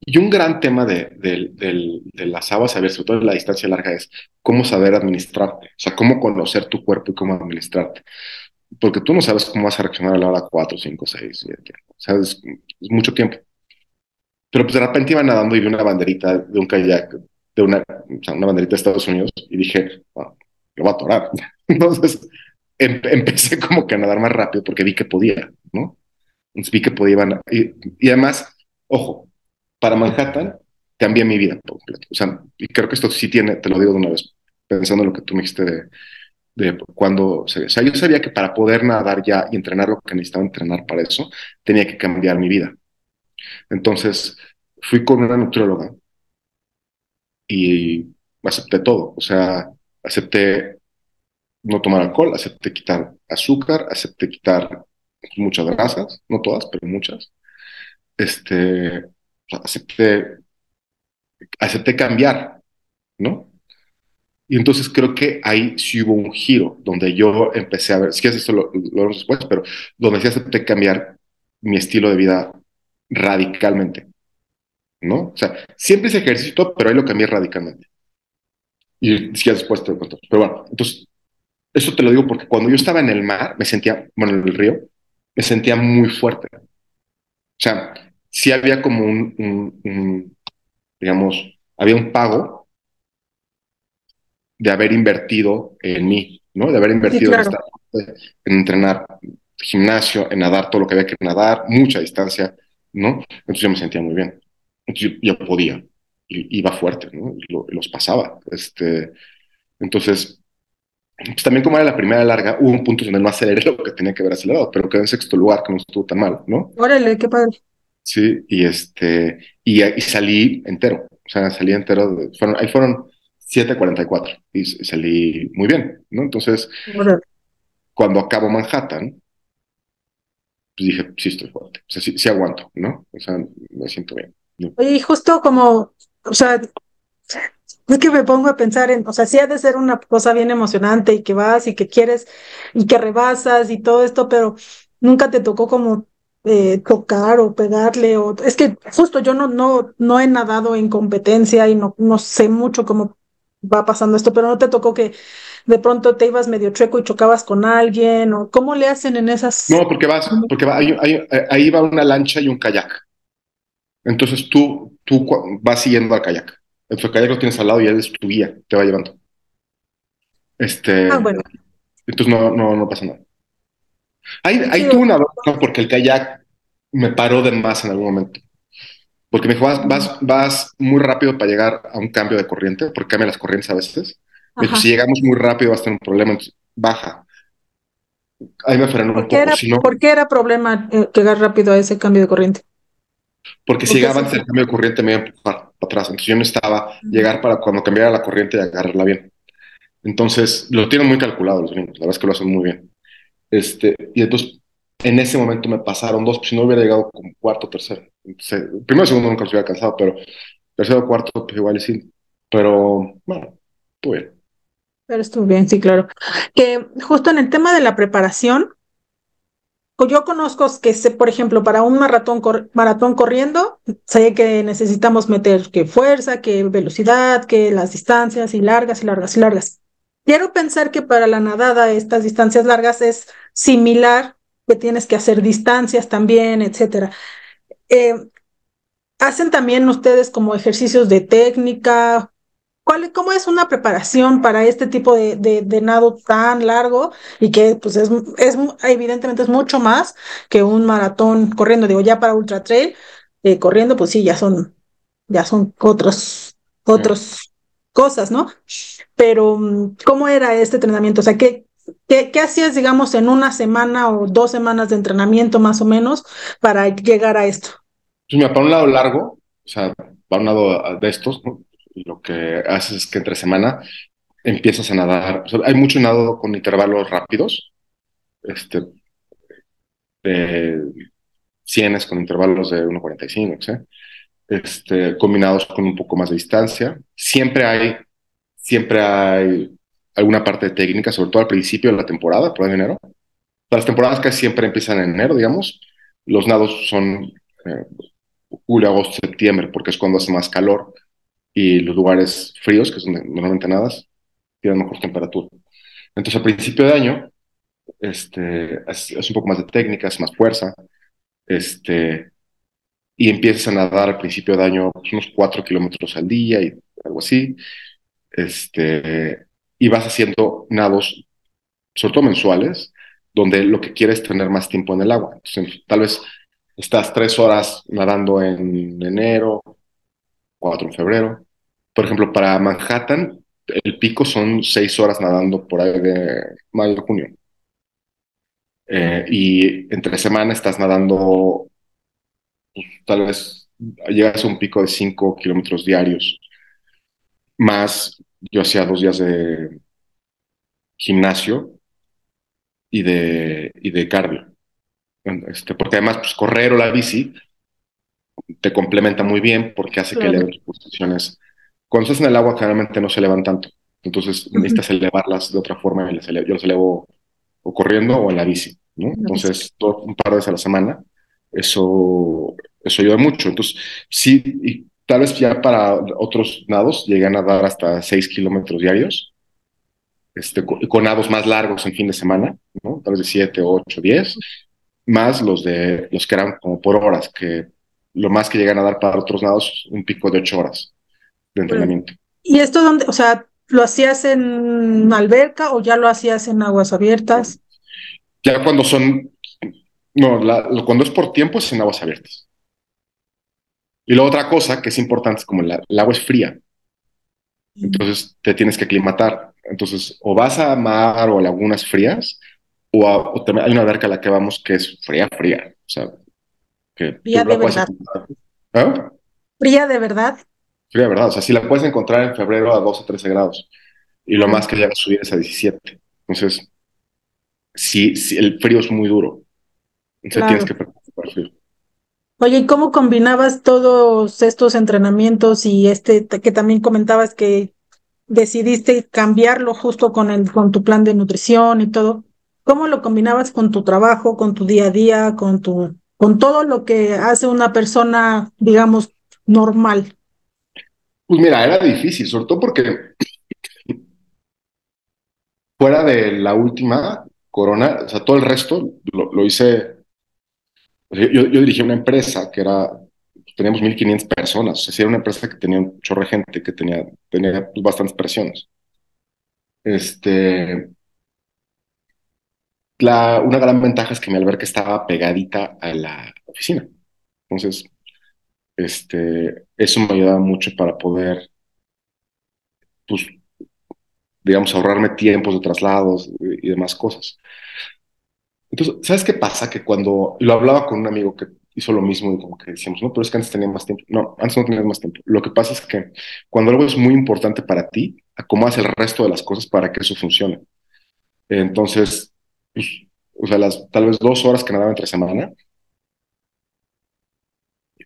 C: Y un gran tema de, de, las aguas abiertas, sobre todo en la distancia larga, es cómo saber administrarte, o sea, cómo conocer tu cuerpo y cómo administrarte. Porque tú no sabes cómo vas a reaccionar a la hora 4, 5, 6, 7, o sea, es, mucho tiempo. Pero pues de repente iba nadando y vi una banderita de un kayak, de una, o sea, una banderita de Estados Unidos, y dije, bueno, yo voy a atorar. Entonces em, empecé como que a nadar más rápido porque vi que podía, ¿no? Entonces vi que podía, y, y además, ojo, para Manhattan cambié mi vida por completo. O sea, y creo que esto sí tiene, te lo digo de una vez, pensando en lo que tú me dijiste de, de cuando, o sea, yo sabía que para poder nadar ya y entrenar lo que necesitaba entrenar para eso, tenía que cambiar mi vida. Entonces, fui con una nutrióloga y acepté todo. O sea, acepté no tomar alcohol, acepté quitar azúcar, acepté quitar muchas grasas, no todas, pero muchas. Este, acepté, acepté cambiar, ¿no? Y entonces creo que ahí sí hubo un giro, donde yo empecé a ver, si es esto lo, lo después, pero donde sí acepté cambiar mi estilo de vida radicalmente, ¿no? O sea, siempre hice ejercicio, pero ahí lo cambié radicalmente. Y si después te lo cuento. Pero bueno, entonces, eso te lo digo porque cuando yo estaba en el mar, me sentía, bueno, en el río, me sentía muy fuerte. O sea, sí había como un, digamos, había un pago de haber invertido en mí, ¿no? De haber invertido en, entrenar gimnasio, en nadar todo lo que había que nadar, mucha distancia, ¿no? Entonces yo me sentía muy bien. Entonces yo, podía, y, iba fuerte, ¿no? Y, los pasaba. Este, entonces, pues también como era la primera larga, hubo un punto donde no aceleré lo que tenía que haber acelerado, pero quedé en sexto lugar, que no estuvo tan mal, ¿no?
B: Órale, qué padre.
C: Sí, y este, y, y salí entero, o sea, salí entero, fueron, ahí fueron 7.44 y, y salí muy bien, ¿no? Entonces, cuando acabo Manhattan, pues dije, sí estoy fuerte, o sea, sí, sí aguanto, ¿no? O sea, me siento bien.
B: Y justo como, o sea, es que me pongo a pensar en, o sea, sí ha de ser una cosa bien emocionante y que vas y que quieres y que rebasas y todo esto, pero nunca te tocó como eh, tocar o pegarle o es que justo yo no no no he nadado en competencia y no no sé mucho cómo va pasando esto, pero no te tocó que de pronto te ibas medio chueco y chocabas con alguien o cómo le hacen en esas
C: No, porque vas porque va, ahí va una lancha y un kayak. Entonces tú tú vas siguiendo al kayak. Entonces el kayak lo tienes al lado y él es tu guía, te va llevando. Este
B: Ah, bueno.
C: Entonces no no no pasa nada. Ahí, ahí tuve una duda porque el kayak me paró de más en algún momento. Porque me dijo, vas, vas, vas, muy rápido para llegar a un cambio de corriente, porque cambian las corrientes a veces. Me dijo, si llegamos muy rápido va a tener un problema, entonces baja. Ahí me frenó un poco.
B: Era, ¿Por qué era problema eh, llegar rápido a ese cambio de corriente?
C: Porque si llegaba antes del cambio de corriente me iba a empujar para atrás. Entonces yo necesitaba llegar para cuando cambiara la corriente y agarrarla bien. Entonces lo tienen muy calculado los gringos, la verdad es que lo hacen muy bien. Este, y entonces en ese momento me pasaron dos, pues si no hubiera llegado como cuarto o tercero. Entonces, primero y segundo nunca se hubiera cansado, pero tercero o cuarto, pues igual sí. Pero bueno, estuvo bien.
B: Pero estuvo bien, sí, claro. Que justo en el tema de la preparación, yo conozco que, por ejemplo, para un maratón, maratón corriendo, sé que necesitamos meter que fuerza, que velocidad, que las distancias y largas y largas y largas. Quiero pensar que para la nadada estas distancias largas es similar, que tienes que hacer distancias también, etcétera. Eh, ¿Hacen también ustedes como ejercicios de técnica? ¿Cuál, ¿Cómo es una preparación para este tipo de, de, de nado tan largo y que pues es, es, evidentemente es mucho más que un maratón corriendo? Digo, ya para ultra trail, eh, corriendo, pues sí, ya son, ya son otros, otros cosas, ¿no? Pero, ¿cómo era este entrenamiento? O sea, ¿qué, qué, qué hacías, digamos, en una semana o dos semanas de entrenamiento más o menos para llegar a esto?
C: Pues mira, para un lado largo, o sea, para un lado de estos, ¿no? Lo que haces es que entre semana empiezas a nadar. O sea, hay mucho nado con intervalos rápidos, este, cienes con intervalos de 1.45, ¿sí? este, combinados con un poco más de distancia. Siempre hay, siempre hay alguna parte de técnica, sobre todo al principio de la temporada, por enero. Las temporadas casi siempre empiezan en enero, digamos. Los nados son eh, julio, agosto, septiembre, porque es cuando hace más calor y los lugares fríos, que donde normalmente nadas, tienen mejor temperatura. Entonces, al principio de año, este, es, es, un poco más de técnica, es más fuerza, este, y empiezas a nadar al principio de año pues, unos 4 kilómetros al día y algo así, este, y vas haciendo nados, sobre todo mensuales, donde lo que quieres es tener más tiempo en el agua. Entonces, tal vez estás tres horas nadando en enero, cuatro en febrero. Por ejemplo, para Manhattan, el pico son seis horas nadando por ahí de mayo, junio. Eh, y entre semana estás nadando, pues, tal vez llegas a un pico de cinco kilómetros diarios. Más, yo hacía dos días de gimnasio y de, y de cardio. Este, porque además, pues correr o la bici te complementa muy bien porque hace claro. que eleven tus posiciones. Cuando estás en el agua, generalmente no se elevan tanto. Entonces uh -huh. necesitas elevarlas de otra forma. Yo los elevo o corriendo o en la bici. ¿no? Entonces, todo, un par de veces a la semana, eso, eso ayuda mucho. Entonces, sí, y tal vez ya para otros nados llegan a dar hasta 6 kilómetros diarios. Este, con, con, nados más largos en fin de semana, ¿no? tal vez de 7, 8, 10, más los de los que eran como por horas, que lo más que llegan a dar para otros nados, un pico de ocho horas de entrenamiento.
B: ¿Y esto dónde, o sea, lo hacías en alberca o ya lo hacías en aguas abiertas?
C: Ya cuando son, no, la, cuando es por tiempo es en aguas abiertas. Y la otra cosa que es importante es como la, el agua es fría. Entonces te tienes que aclimatar. Entonces, o vas a mar o a lagunas frías, o, a, o también hay una alberca a la que vamos que es fría, fría. O sea, que
B: fría de verdad.
C: ¿Ah?
B: Fría de verdad.
C: Fría de verdad. O sea, si la puedes encontrar en febrero a 12 o 13 grados. Y lo más que llega a subir es a 17. Entonces, sí, sí el frío es muy duro. Entonces claro. tienes que preocupar el frío.
B: Oye, ¿y cómo combinabas todos estos entrenamientos y este que también comentabas que decidiste cambiarlo justo con, el, con tu plan de nutrición y todo? ¿Cómo lo combinabas con tu trabajo, con tu día a día, con tu con todo lo que hace una persona, digamos, normal?
C: Pues mira, era difícil, sobre todo porque fuera de la última corona, o sea, todo el resto lo, hice. Yo, dirigí una empresa que era, teníamos 1.500 personas, o sea, era una empresa que tenía un chorro de gente, que tenía, tenía bastantes presiones. Este, una gran ventaja es que mi alberca estaba pegadita a la oficina. Entonces, este, eso me ayudaba mucho para poder, pues, digamos, ahorrarme tiempos de traslados y demás cosas. Entonces, ¿sabes qué pasa? Que cuando lo hablaba con un amigo que hizo lo mismo y como que decíamos, no, pero es que antes tenía más tiempo. No, antes no tenías más tiempo. Lo que pasa es que cuando algo es muy importante para ti, acomodas el resto de las cosas para que eso funcione. Entonces, o sea, las tal vez dos horas que nadaba entre semana,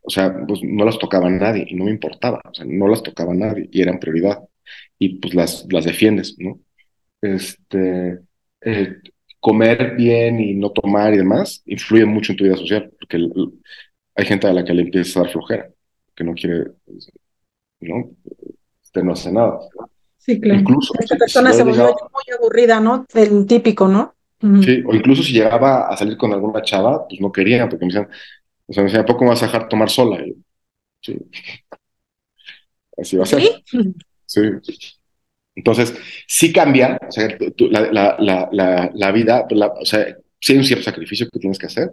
C: o sea, pues no las tocaba nadie y no me importaba, o sea, no las tocaba nadie y eran prioridad y pues las, las defiendes, ¿no? Este, eh, comer bien y no tomar y demás influye mucho en tu vida social, porque hay gente a la que le empieza a dar flojera, que no quiere, ¿no? Usted no hace nada.
B: Sí, claro. Incluso, Esta persona se volvió muy aburrida, ¿no? El típico, ¿no?
C: Sí, o incluso si llegaba a salir con alguna chava, pues no quería, porque me decían, o sea, me decían, ¿a poco me vas a dejar tomar sola? sí. Así va a ser. Sí. Entonces, sí cambia, o sea, la, la, la, la, vida, o sea, sí hay un cierto sacrificio que tienes que hacer,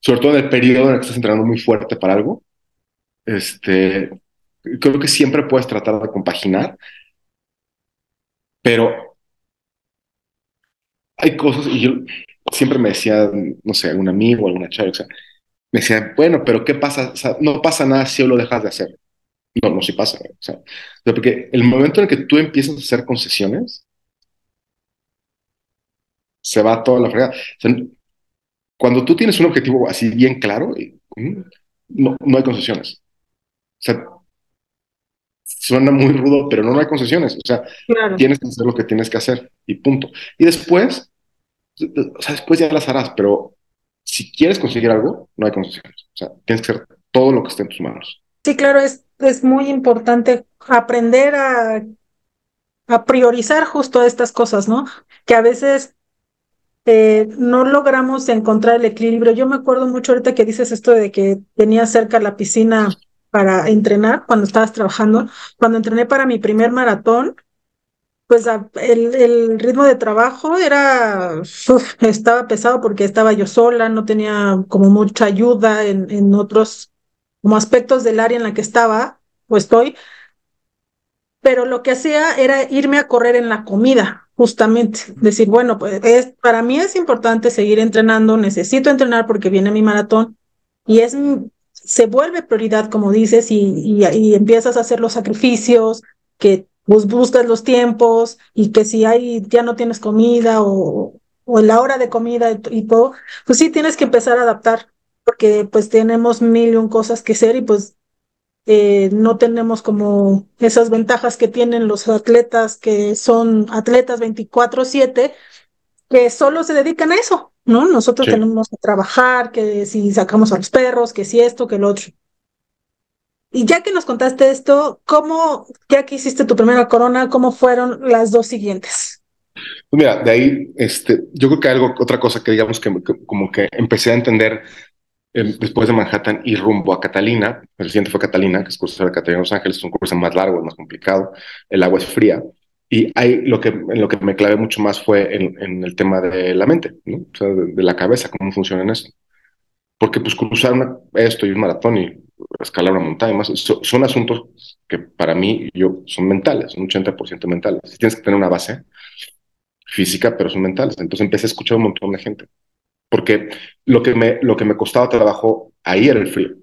C: sobre todo en el periodo en el que estás entrenando muy fuerte para algo. Este, creo que siempre puedes tratar de compaginar, pero hay cosas, y yo siempre me decía, no sé, un amigo, alguna chava, o sea, me decía, bueno, pero ¿qué pasa? O sea, no pasa nada si lo dejas de hacer. No, no, sí pasa. O sea, porque el momento en el que tú empiezas a hacer concesiones, se va toda la fregada. cuando tú tienes un objetivo así bien claro, no, no hay concesiones. O sea, suena muy rudo, pero no, no hay concesiones. O sea, tienes que hacer lo que tienes que hacer y punto. Y después, o sea, después ya las harás, pero si quieres conseguir algo, no hay concesiones. O sea, tienes que hacer todo lo que esté en tus manos.
B: Sí, claro, es es muy importante aprender a, a priorizar justo estas cosas, ¿no? Que a veces eh, no logramos encontrar el equilibrio. Yo me acuerdo mucho ahorita que dices esto de que tenía cerca la piscina para entrenar cuando estabas trabajando. Cuando entrené para mi primer maratón, pues el, el, ritmo de trabajo era, estaba pesado porque estaba yo sola, no tenía como mucha ayuda en, en otros como aspectos del área en la que estaba o estoy, pero lo que hacía era irme a correr en la comida, justamente, decir, bueno, pues es, para mí es importante seguir entrenando, necesito entrenar porque viene mi maratón y es se vuelve prioridad, como dices, y, y, empiezas a hacer los sacrificios, que buscas los tiempos y que si hay, ya no tienes comida o, o la hora de comida y, y todo, pues sí tienes que empezar a adaptar porque pues tenemos mil y un cosas que hacer y pues eh, no tenemos como esas ventajas que tienen los atletas que son atletas 24/7 que solo se dedican a eso, ¿no? Nosotros tenemos que trabajar, que si sacamos a los perros, que si esto, que lo otro. Y ya que nos contaste esto, ¿cómo, ya que hiciste tu primera corona, cómo fueron las dos siguientes?
C: Pues mira, de ahí, este, yo creo que algo, otra cosa que digamos que como que empecé a entender después de Manhattan y rumbo a Catalina, el siguiente fue Catalina, que es curso de Catalina Los Ángeles, es un curso más largo, más complicado, el agua es fría, y ahí lo que, en lo que me clavé mucho más fue en, el tema de la mente, ¿no? o sea, de, la cabeza, cómo funciona en eso. Porque pues cruzar esto y un maratón y escalar una montaña, más, son, asuntos que para mí yo, son mentales, son 80% mentales. Tienes que tener una base física, pero son mentales. Entonces empecé a escuchar un montón de gente porque lo que me, lo que me costaba trabajo ahí era el frío.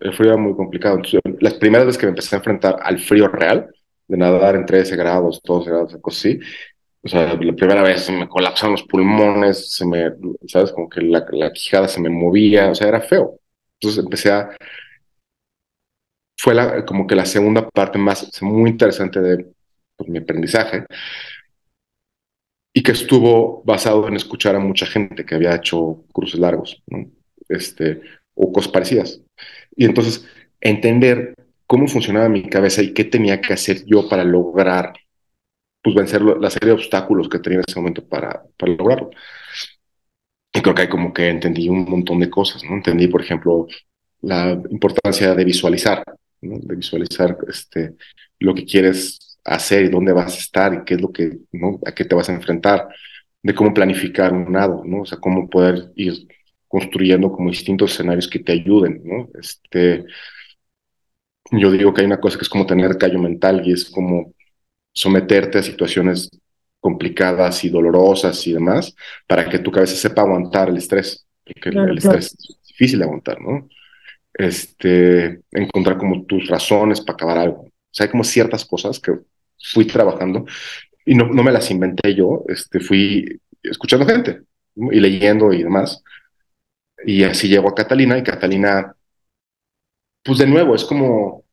C: el frío era muy complicado. Entonces, las primeras veces que me empecé a enfrentar al frío real, de nadar en 13 grados, 12 grados, cosas así, o sea, la primera vez se me colapsaron los pulmones, se me, ¿sabes? Como que la, la quijada se me movía, o sea, era feo. Entonces empecé a... Fue la, como que la segunda parte más, muy interesante de pues, mi aprendizaje, y que estuvo basado en escuchar a mucha gente que había hecho cruces largos. ¿no? Este, o cosas parecidas. Y entonces, entender cómo funcionaba mi cabeza y qué tenía que hacer yo para lograr, pues, vencer la serie de obstáculos que tenía en ese momento para, para lograrlo. Y creo que hay como que entendí un montón de cosas, ¿no? Entendí, por ejemplo, la importancia de visualizar, ¿no? De visualizar este, lo que quieres hacer y dónde vas a estar y qué es lo que, ¿no? A qué te vas a enfrentar, de cómo planificar un nado, ¿no? O sea, cómo poder ir construyendo como distintos escenarios que te ayuden, ¿no? Este, yo digo que hay una cosa que es como tener callo mental y es como someterte a situaciones complicadas y dolorosas y demás para que tu cabeza sepa aguantar el estrés, porque el, estrés es difícil de aguantar, ¿no? Este, encontrar como tus razones para acabar algo. O sea, hay como ciertas cosas que fui trabajando y no, no me las inventé yo, este, fui escuchando gente y leyendo y demás. Y así llego a Catalina y Catalina, pues de nuevo, es como,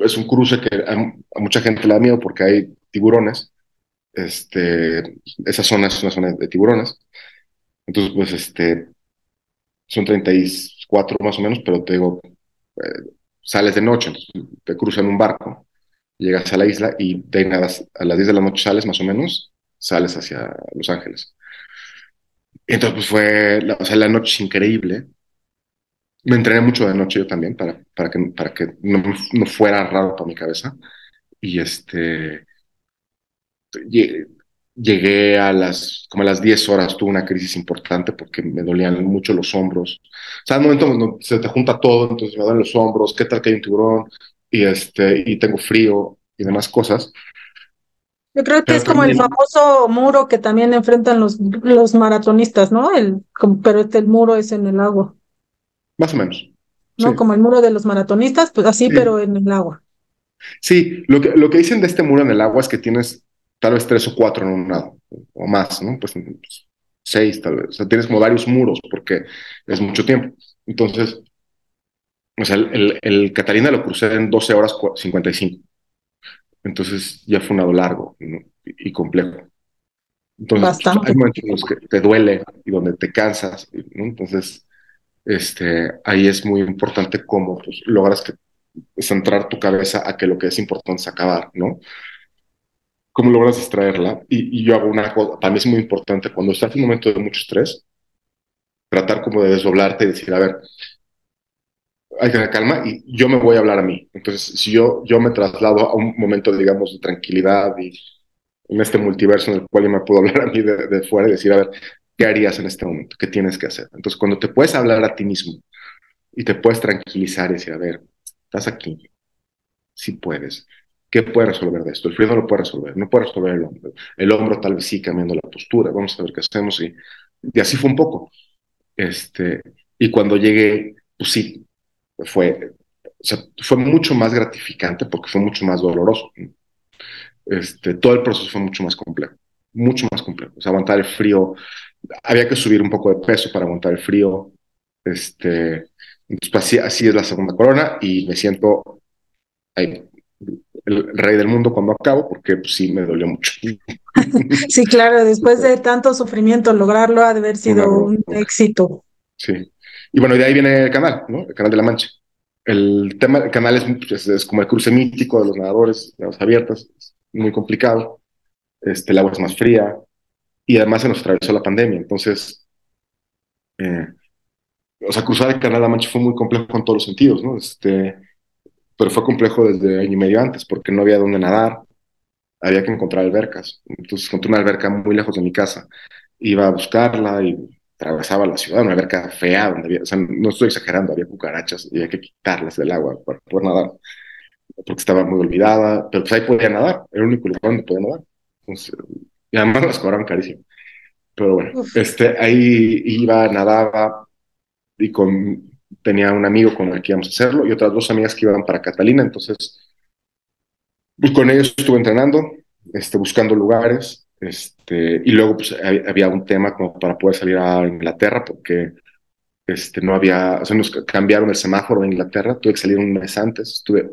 C: es un cruce que a, mucha gente le da miedo porque hay tiburones. Este, esa zona es una zona de tiburones. Entonces, pues, este, son 34 más o menos, pero te digo, eh, sales de noche, te cruzan un barco, llegas a la isla y de nada, a las 10 de la noche sales más o menos, sales hacia Los Ángeles. Entonces, pues fue, la, o sea, la noche increíble. Me entrené mucho de noche yo también para, para que, para que no, no fuera raro para mi cabeza. Y este, llegué a las, como a las 10 horas, tuve una crisis importante porque me dolían mucho los hombros. O sea, al momento se te junta todo, entonces me duelen los hombros, qué tal que hay un tiburón, y, este, y tengo frío y demás cosas.
B: Yo creo que es como el famoso muro que también enfrentan los, los maratonistas, ¿no? El, pero este, el muro es en el agua.
C: Más o menos.
B: ¿No? Como el muro de los maratonistas, pues así, pero en el agua.
C: Sí, lo que, lo que dicen de este muro en el agua es que tienes tal vez tres o cuatro en un lado, o más, ¿no? Pues seis tal vez. O sea, tienes como varios muros porque es mucho tiempo. Entonces, o sea, el, el, Catalina lo crucé en 12 horas 55. Entonces ya fue un lado largo y complejo. Entonces hay momentos en los que te duele y donde te cansas. Entonces, este, ahí es muy importante cómo pues, logras que, centrar tu cabeza a que lo que es importante es acabar, ¿no? Cómo logras distraerla. Y, y yo hago una cosa, para mí es muy importante cuando estás en un momento de mucho estrés, tratar como de desdoblarte y decir, a ver, hay que tener calma y yo me voy a hablar a mí. Entonces, si yo, yo me traslado a un momento, digamos, de tranquilidad y en este multiverso en el cual yo me puedo hablar a mí de, fuera y decir, a ver, ¿qué harías en este momento? ¿Qué tienes que hacer? Entonces, cuando te puedes hablar a ti mismo y te puedes tranquilizar y decir, a ver, estás aquí, si puedes. ¿Qué puede resolver de esto? El frío no lo puede resolver, no puede resolver el hombro. El hombro tal vez sí cambiando la postura, vamos a ver qué hacemos. Y, y así fue un poco. Este, y cuando llegué, pues sí, fue, fue mucho más gratificante porque fue mucho más doloroso. Este, todo el proceso fue mucho más complejo, mucho más complejo. O sea, aguantar el frío, había que subir un poco de peso para aguantar el frío. Este, entonces, pues, así, así es la segunda corona y me siento el, rey del mundo cuando acabo porque pues, sí me dolió mucho.
B: sí, claro, después de tanto sufrimiento, lograrlo ha de haber sido un éxito.
C: Sí. Y bueno, de ahí viene el canal, ¿no? El canal de la Mancha. El tema del canal es, es, como el cruce mítico de los nadadores, de aguas abiertas, es muy complicado. Este, el agua es más fría y además se nos atravesó la pandemia. Entonces, eh, o sea, cruzar el canal de la Mancha fue muy complejo en todos los sentidos, ¿no? Este, pero fue complejo desde año y medio antes porque no había dónde nadar, había que encontrar albercas. Entonces encontré una alberca muy lejos de mi casa. Iba a buscarla y atravesaba la ciudad, una alberca fea, donde había, o sea, no estoy exagerando, había cucarachas y había que quitarlas del agua para poder nadar, porque estaba muy olvidada, pero pues ahí podía nadar, era el único lugar donde podía nadar. Entonces, y además las cobraban carísimo. Pero bueno, este, ahí iba, nadaba y con, tenía un amigo con el que íbamos a hacerlo y otras dos amigas que iban para Catalina, entonces pues con ellos estuve entrenando, este, buscando lugares, este, y luego pues, había un tema como para poder salir a Inglaterra porque este, no había, o sea, nos cambiaron el semáforo en Inglaterra, tuve que salir un mes antes, estuve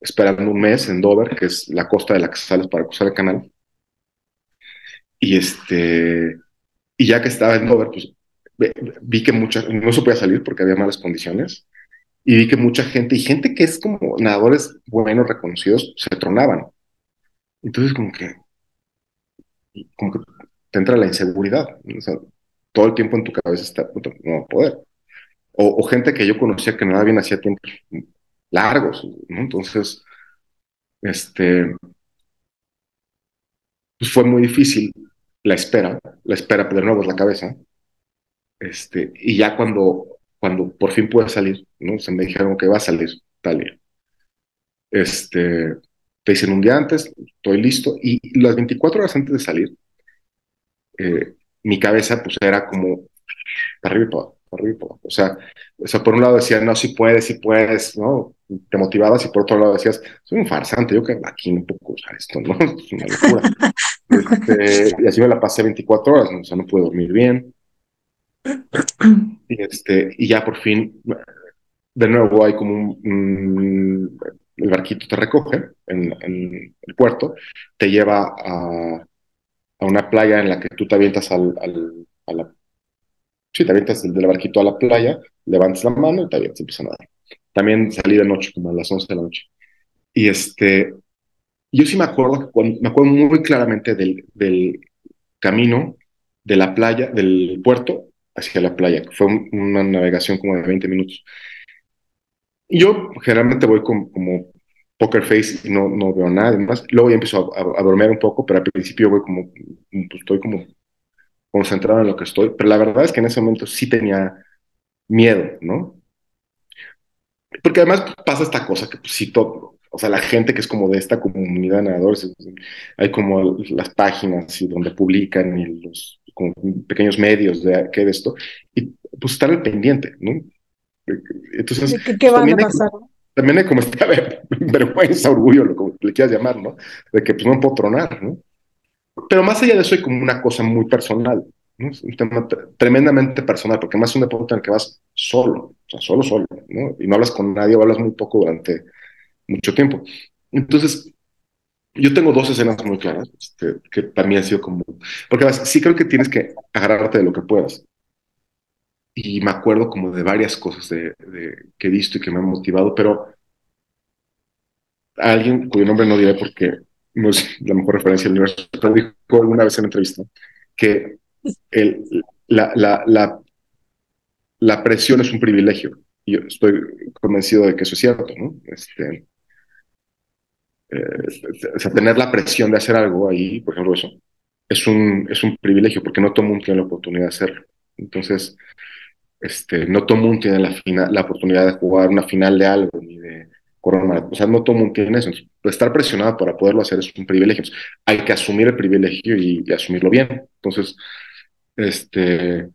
C: esperando un mes en Dover, que es la costa de la que sales para cruzar el canal. Y este, y ya que estaba en Dover, pues vi que mucha, no se podía salir porque había malas condiciones, y vi que mucha gente, y gente que es como nadadores buenos, reconocidos, se tronaban. Entonces como que, como que te entra la inseguridad, o sea, todo el tiempo en tu cabeza está, no poder. O, gente que yo conocía que nada bien hacía tiempos largos, ¿no? Entonces, este, pues fue muy difícil la espera, la espera de nuevo es la cabeza, este, y ya cuando, cuando por fin pude salir, ¿no? Se me dijeron que va a salir tal día. Este, te dicen un día antes, estoy listo, y las 24 horas antes de salir, eh, mi cabeza pues era como para arriba y para abajo, O sea, o sea, por un lado decía, no, si puedes, si puedes, ¿no? Te motivabas y por otro lado decías, soy un farsante, yo que aquí no puedo usar esto, ¿no? Es una locura. este, y así me la pasé 24 horas, ¿no? o sea, no pude dormir bien. Y, este, y ya por fin, de nuevo hay como un, el barquito te recoge en, en, el puerto, te lleva a, a, una playa en la que tú te avientas al, al, a la... Sí, te avientas del, barquito a la playa, levantas la mano y te avientas, empieza a nadar. También salí de noche, como a las 11 de la noche. Y este, yo sí me acuerdo, me acuerdo muy claramente del, del camino de la playa, del puerto hacia la playa, fue una navegación como de 20 minutos. Y yo generalmente voy con, como poker face y no, no veo nada más. Luego ya empiezo a, a, dormir un poco, pero al principio voy como, pues estoy como concentrado en lo que estoy. Pero la verdad es que en ese momento sí tenía miedo, ¿no? Porque además pasa esta cosa que pues sí todo, o sea, la gente que es como de esta comunidad de nadadores, hay como las páginas y donde publican y los pequeños medios de qué de esto, y pues estar al pendiente, ¿no?
B: Entonces, ¿qué, qué van a pasar?
C: también hay como esta vergüenza, orgullo, lo que le quieras llamar, ¿no? De que pues no puedo tronar, ¿no? Pero más allá de eso hay como una cosa muy personal, ¿no? Es un tema tremendamente personal, porque más es un deporte en el que vas solo, o sea, solo, solo, ¿no? Y no hablas con nadie o hablas muy poco durante mucho tiempo. Entonces, yo tengo dos escenas muy claras, este, que para mí han sido como, porque además, sí creo que tienes que agarrarte de lo que puedas. Y me acuerdo como de varias cosas de, que he visto y que me han motivado, pero alguien cuyo nombre no diré porque no es la mejor referencia del universo, pero dijo alguna vez en entrevista que el, la, la, la, la presión es un privilegio. Y yo estoy convencido de que eso es cierto, ¿no? Este, eh, o sea, tener la presión de hacer algo ahí, por ejemplo, eso, es un, es un privilegio, porque no todo mundo tiene la oportunidad de hacerlo. Entonces, este, no todo mundo tiene la, la oportunidad de jugar una final de algo, ni de corona. O sea, no todo mundo tiene eso. Pues, estar presionado para poderlo hacer es un privilegio. hay que asumir el privilegio y, asumirlo bien. Entonces, este,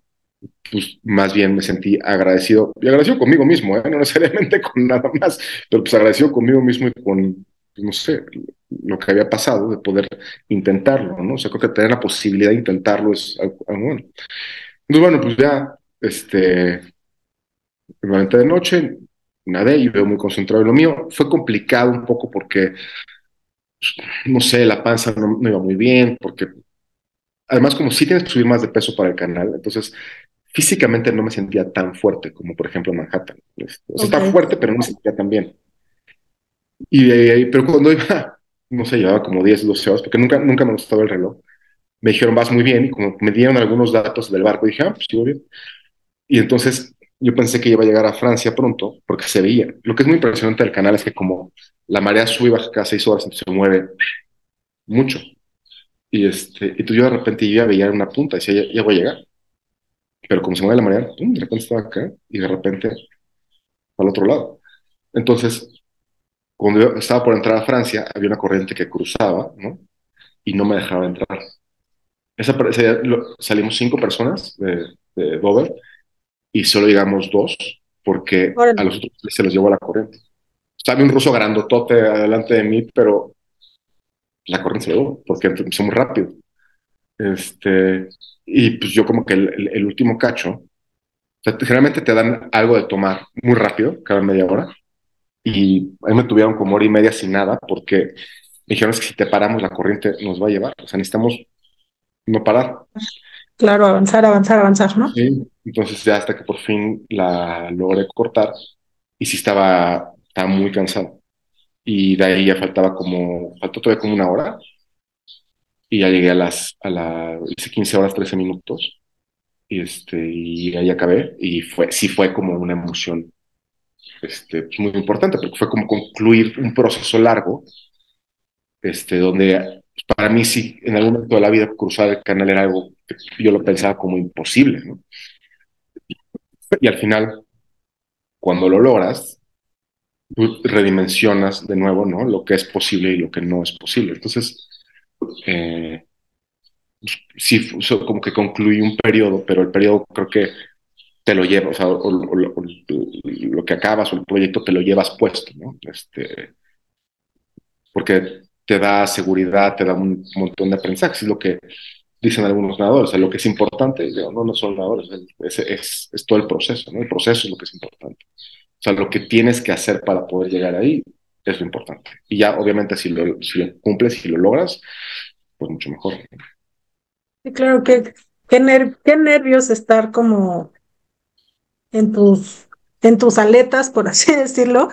C: pues más bien me sentí agradecido, y agradecido conmigo mismo, ¿eh? no necesariamente con nada más, pero pues agradecido conmigo mismo y con, no sé, lo que había pasado, de poder intentarlo, ¿no? O sea, creo que tener la posibilidad de intentarlo es algo, bueno. Entonces, bueno, pues ya, este, de noche, nadé y veo muy concentrado en lo mío. Fue complicado un poco porque, pues, no sé, la panza no, iba muy bien, porque además como sí tienes que subir más de peso para el canal, entonces físicamente no me sentía tan fuerte como por ejemplo en Manhattan. Este, o sea, está fuerte, pero no me sentía tan bien. Y de ahí, pero cuando iba, no sé, llevaba como 10, 12 horas, porque nunca, nunca me gustaba el reloj. Me dijeron, vas muy bien, y como me dieron algunos datos del barco, dije, ah, pues sigo bien. Y entonces yo pensé que iba a llegar a Francia pronto, porque se veía. Lo que es muy impresionante del canal es que como la marea sube y baja cada 6 horas, entonces se mueve mucho. Y, este, y tú yo de repente yo ya veía una punta y decía, ya, voy a llegar. Pero como se mueve la marea, de repente estaba acá y de repente al otro lado. Entonces, cuando yo estaba por entrar a Francia, había una corriente que cruzaba, ¿no? Y no me dejaba entrar. Esa, salimos cinco personas de, de, Dover y solo llegamos dos porque a los otros se los llevó la corriente. Estaba un ruso grandotote adelante de mí, pero la corriente se llevó porque empezó muy rápido. Este, y pues yo como que el, último cacho, generalmente te dan algo de tomar muy rápido, cada media hora, y ahí me tuvieron como hora y media sin nada porque me dijeron que si te paramos la corriente nos va a llevar, o sea, necesitamos no parar.
B: Claro, avanzar, avanzar, avanzar, ¿no?
C: Sí, Entonces ya hasta que por fin la logré cortar y sí estaba, estaba muy cansado. Y de ahí ya faltaba como, faltó todavía como una hora. Y ya llegué a las, a las, hice 15 horas, 13 minutos. Y este, y ahí acabé. Y fue, sí fue como una emoción, este, pues, muy importante, porque fue como concluir un proceso largo, este, donde pues, para mí sí, en algún momento de la vida cruzar el canal era algo que yo lo pensaba como imposible, ¿no? Y al final, cuando lo logras, tú redimensionas de nuevo, ¿no? Lo que es posible y lo que no es posible. Entonces, eh, sí, como que concluí un periodo, pero el periodo creo que te lo llevas, o sea, lo que acabas o el proyecto te lo llevas puesto, ¿no? Este, porque te da seguridad, te da un montón de aprendizaje, es lo que dicen algunos nadadores, o sea, lo que es importante, no, no son nadadores, es, es, es, todo el proceso, ¿no? El proceso es lo que es importante. O sea, lo que tienes que hacer para poder llegar ahí es lo importante. Y ya, obviamente, si lo, si lo cumples, si lo logras, pues mucho mejor.
B: Sí, claro, que qué, nervios estar como en tus, en tus aletas, por así decirlo,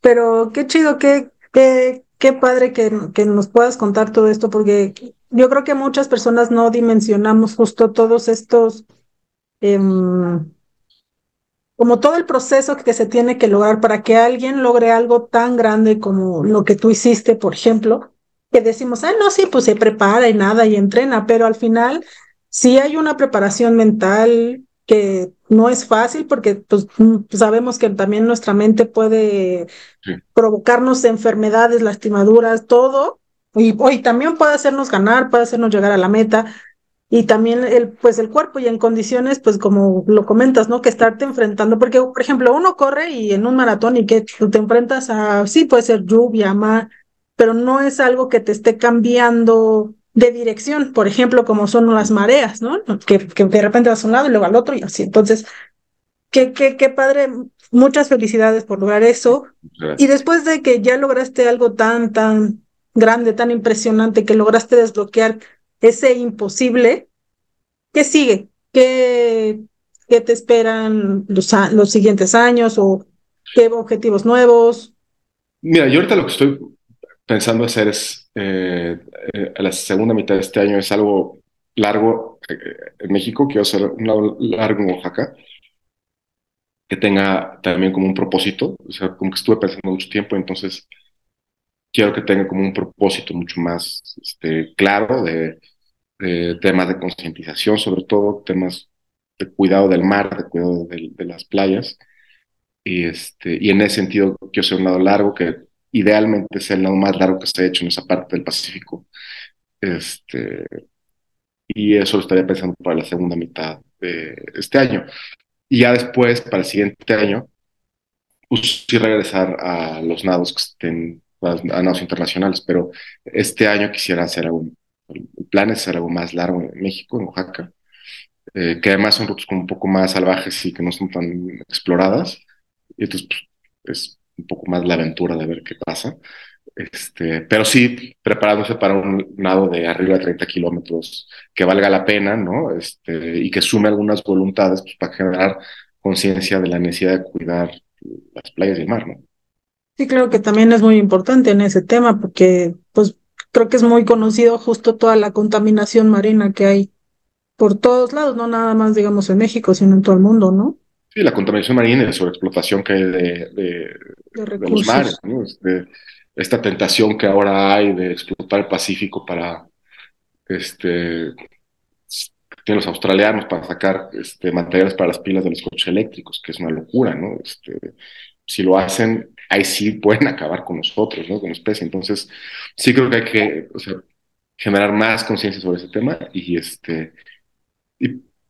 B: pero qué chido, qué, qué, qué padre que, que nos puedas contar todo esto, porque yo creo que muchas personas no dimensionamos justo todos estos, em, como todo el proceso que se tiene que lograr para que alguien logre algo tan grande como lo que tú hiciste, por ejemplo, que decimos, ah, no, sí, pues se prepara y nada y entrena, pero al final sí hay una preparación mental que no es fácil porque pues, sabemos que también nuestra mente puede provocarnos enfermedades, lastimaduras, todo, y, hoy también puede hacernos ganar, puede hacernos llegar a la meta. Y también el, pues el cuerpo y en condiciones, pues como lo comentas, ¿no? Que estarte enfrentando, porque por ejemplo, uno corre y en un maratón y que te enfrentas a, sí, puede ser lluvia, mar, pero no es algo que te esté cambiando de dirección, por ejemplo, como son las mareas, ¿no? Que, que de repente vas a un lado y luego al otro y así. Entonces, qué, qué, qué padre, muchas felicidades por lograr eso. Y después de que ya lograste algo tan, tan grande, tan impresionante que lograste desbloquear ese imposible, ¿qué sigue? ¿Qué, qué te esperan los, los siguientes años o qué objetivos nuevos?
C: Mira, yo ahorita lo que estoy pensando hacer es, eh, eh, a la segunda mitad de este año es algo largo eh, en México, quiero hacer un lado largo en Oaxaca, que tenga también como un propósito, o sea, como que estuve pensando mucho tiempo, entonces quiero que tenga como un propósito mucho más este, claro de, temas de concientización, sobre todo temas de cuidado del mar, de cuidado de, las playas. Y, este, y en ese sentido, quiero ser un lado largo, que idealmente sea el lado más largo que se ha hecho en esa parte del Pacífico. Este, y eso lo estaría pensando para la segunda mitad de este año. Y ya después, para el siguiente año, pues sí regresar a los nados que estén a nados internacionales, pero este año quisiera hacer algo, el plan es hacer algo más largo en México, en Oaxaca, eh, que además son rutas como un poco más salvajes y que no son tan exploradas, y entonces pues, es un poco más la aventura de ver qué pasa. Este, pero sí preparándose para un nado de arriba de 30 kilómetros que valga la pena, ¿no? Este, y que sume algunas voluntades pues, para generar conciencia de la necesidad de cuidar las playas y el mar, ¿no?
B: Sí, creo que también es muy importante en ese tema porque pues creo que es muy conocido justo toda la contaminación marina que hay por todos lados, no nada más digamos en México, sino en todo el mundo, ¿no?
C: Sí, la contaminación marina y la sobreexplotación que hay de, de, los mares, ¿no? Este, esta tentación que ahora hay de explotar el Pacífico para este tienen los australianos para sacar este, materiales para las pilas de los coches eléctricos, que es una locura, ¿no? Este, si lo hacen, ahí sí pueden acabar con nosotros, ¿no? Con especie. Entonces, sí creo que hay que generar más conciencia sobre ese tema y este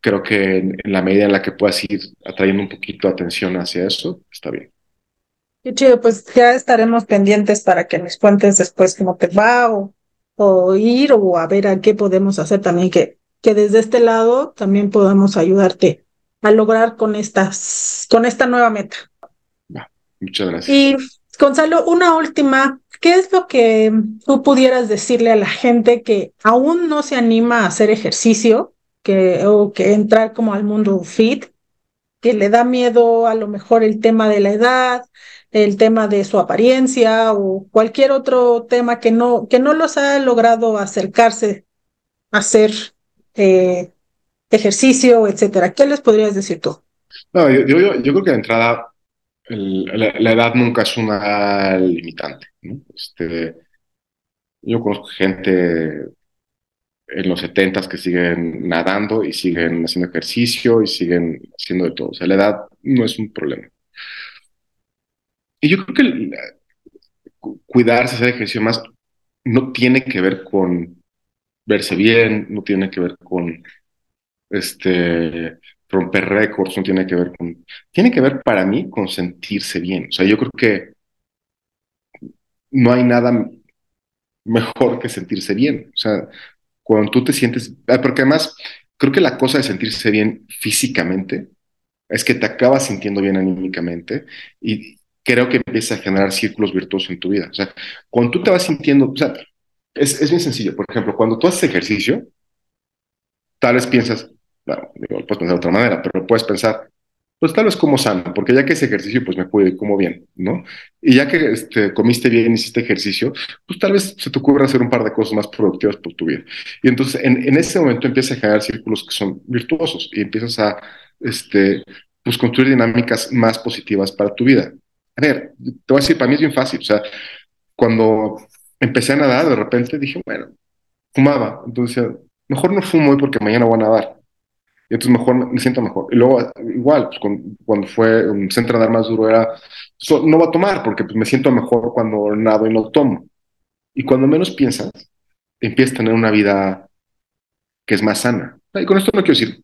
C: creo que en, la medida en la que puedas ir atrayendo un poquito atención hacia eso, está bien.
B: Qué chido, pues ya estaremos pendientes para que nos cuentes después cómo te va o, o ir o a ver a qué podemos hacer también que, que desde este lado también podamos ayudarte a lograr con estas, con esta nueva meta.
C: Muchas gracias.
B: Y Gonzalo, una última. ¿Qué es lo que tú pudieras decirle a la gente que aún no se anima a hacer ejercicio que, o que entrar como al mundo fit? que le da miedo a lo mejor el tema de la edad, el tema de su apariencia o cualquier otro tema que no, que no los ha logrado acercarse a hacer eh, ejercicio, etcétera. ¿Qué les podrías decir tú?
C: No, yo, yo, yo creo que de entrada la, edad nunca es una limitante. Este, yo conozco gente en los setentas que siguen nadando y siguen haciendo ejercicio y siguen haciendo de todo. O sea, la edad no es un problema. Y yo creo que cuidarse, hacer ejercicio más, no tiene que ver con verse bien, no tiene que ver con este romper récords, no tiene que ver con... Tiene que ver para mí con sentirse bien. O sea, yo creo que no hay nada mejor que sentirse bien. O sea, cuando tú te sientes... Ah, porque además, creo que la cosa de sentirse bien físicamente es que te acabas sintiendo bien anímicamente y creo que empieza a generar círculos virtuosos en tu vida. O sea, cuando tú te vas sintiendo... O sea, es, es bien sencillo. Por ejemplo, cuando tú haces ejercicio, tal vez piensas, Claro, puedes pensar de otra manera, pero puedes pensar, pues tal vez como sano, porque ya que ese ejercicio, pues me y como bien, ¿no? Y ya que este, comiste bien, hiciste ejercicio, pues tal vez se te ocurra hacer un par de cosas más productivas por tu vida. Y entonces en, en ese momento empiezas a generar círculos que son virtuosos y empiezas a, este, pues construir dinámicas más positivas para tu vida. A ver, te voy a decir, para mí es bien fácil, o sea, cuando empecé a nadar, de repente dije, bueno, fumaba, entonces mejor no fumo hoy porque mañana voy a nadar entonces mejor me siento mejor. Y luego, igual, pues, cuando fue centro de dar más duro, era, no va a tomar porque pues, me siento mejor cuando nado y no tomo. Y cuando menos piensas, empiezas a tener una vida que es más sana. Y con esto no quiero decir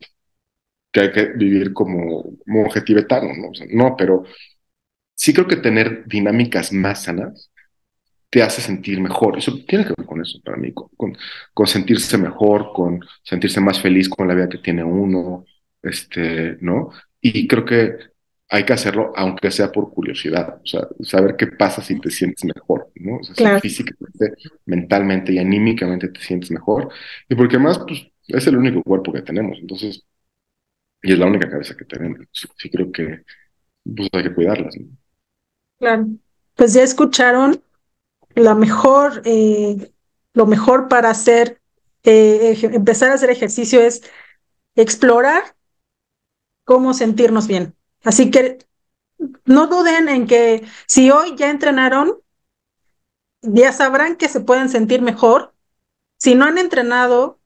C: que hay que vivir como monje tibetano, ¿no? no, pero sí creo que tener dinámicas más sanas te hace sentir mejor. Eso tiene que ver con eso para mí, con, con, sentirse mejor, con sentirse más feliz con la vida que tiene uno, este, ¿no? Y creo que hay que hacerlo aunque sea por curiosidad, o sea, saber qué pasa si te sientes mejor, ¿no? O sea, si físicamente, mentalmente y anímicamente te sientes mejor. Y porque más, pues, es el único cuerpo que tenemos, entonces, y es la única cabeza que tenemos. Sí creo que pues, hay que cuidarlas, ¿no?
B: Claro. Pues ya escucharon la mejor, eh, lo mejor para hacer, eh, empezar a hacer ejercicio es explorar cómo sentirnos bien. Así que no duden en que si hoy ya entrenaron, ya sabrán que se pueden sentir mejor. Si no han entrenado,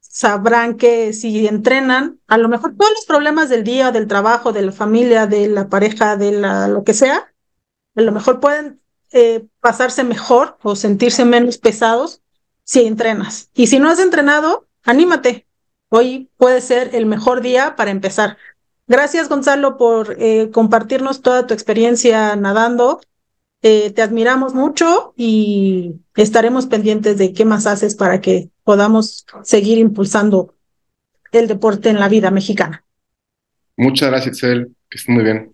B: sabrán que si entrenan, a lo mejor todos los problemas del día, del trabajo, de la familia, de la pareja, de la, lo que sea, a lo mejor pueden eh, pasarse mejor o sentirse menos pesados si entrenas. Y si no has entrenado, anímate. Hoy puede ser el mejor día para empezar. Gracias, Gonzalo, por eh, compartirnos toda tu experiencia nadando. Eh, te admiramos mucho y estaremos pendientes de qué más haces para que podamos seguir impulsando el deporte en la vida mexicana.
C: Muchas gracias. Que esté muy bien.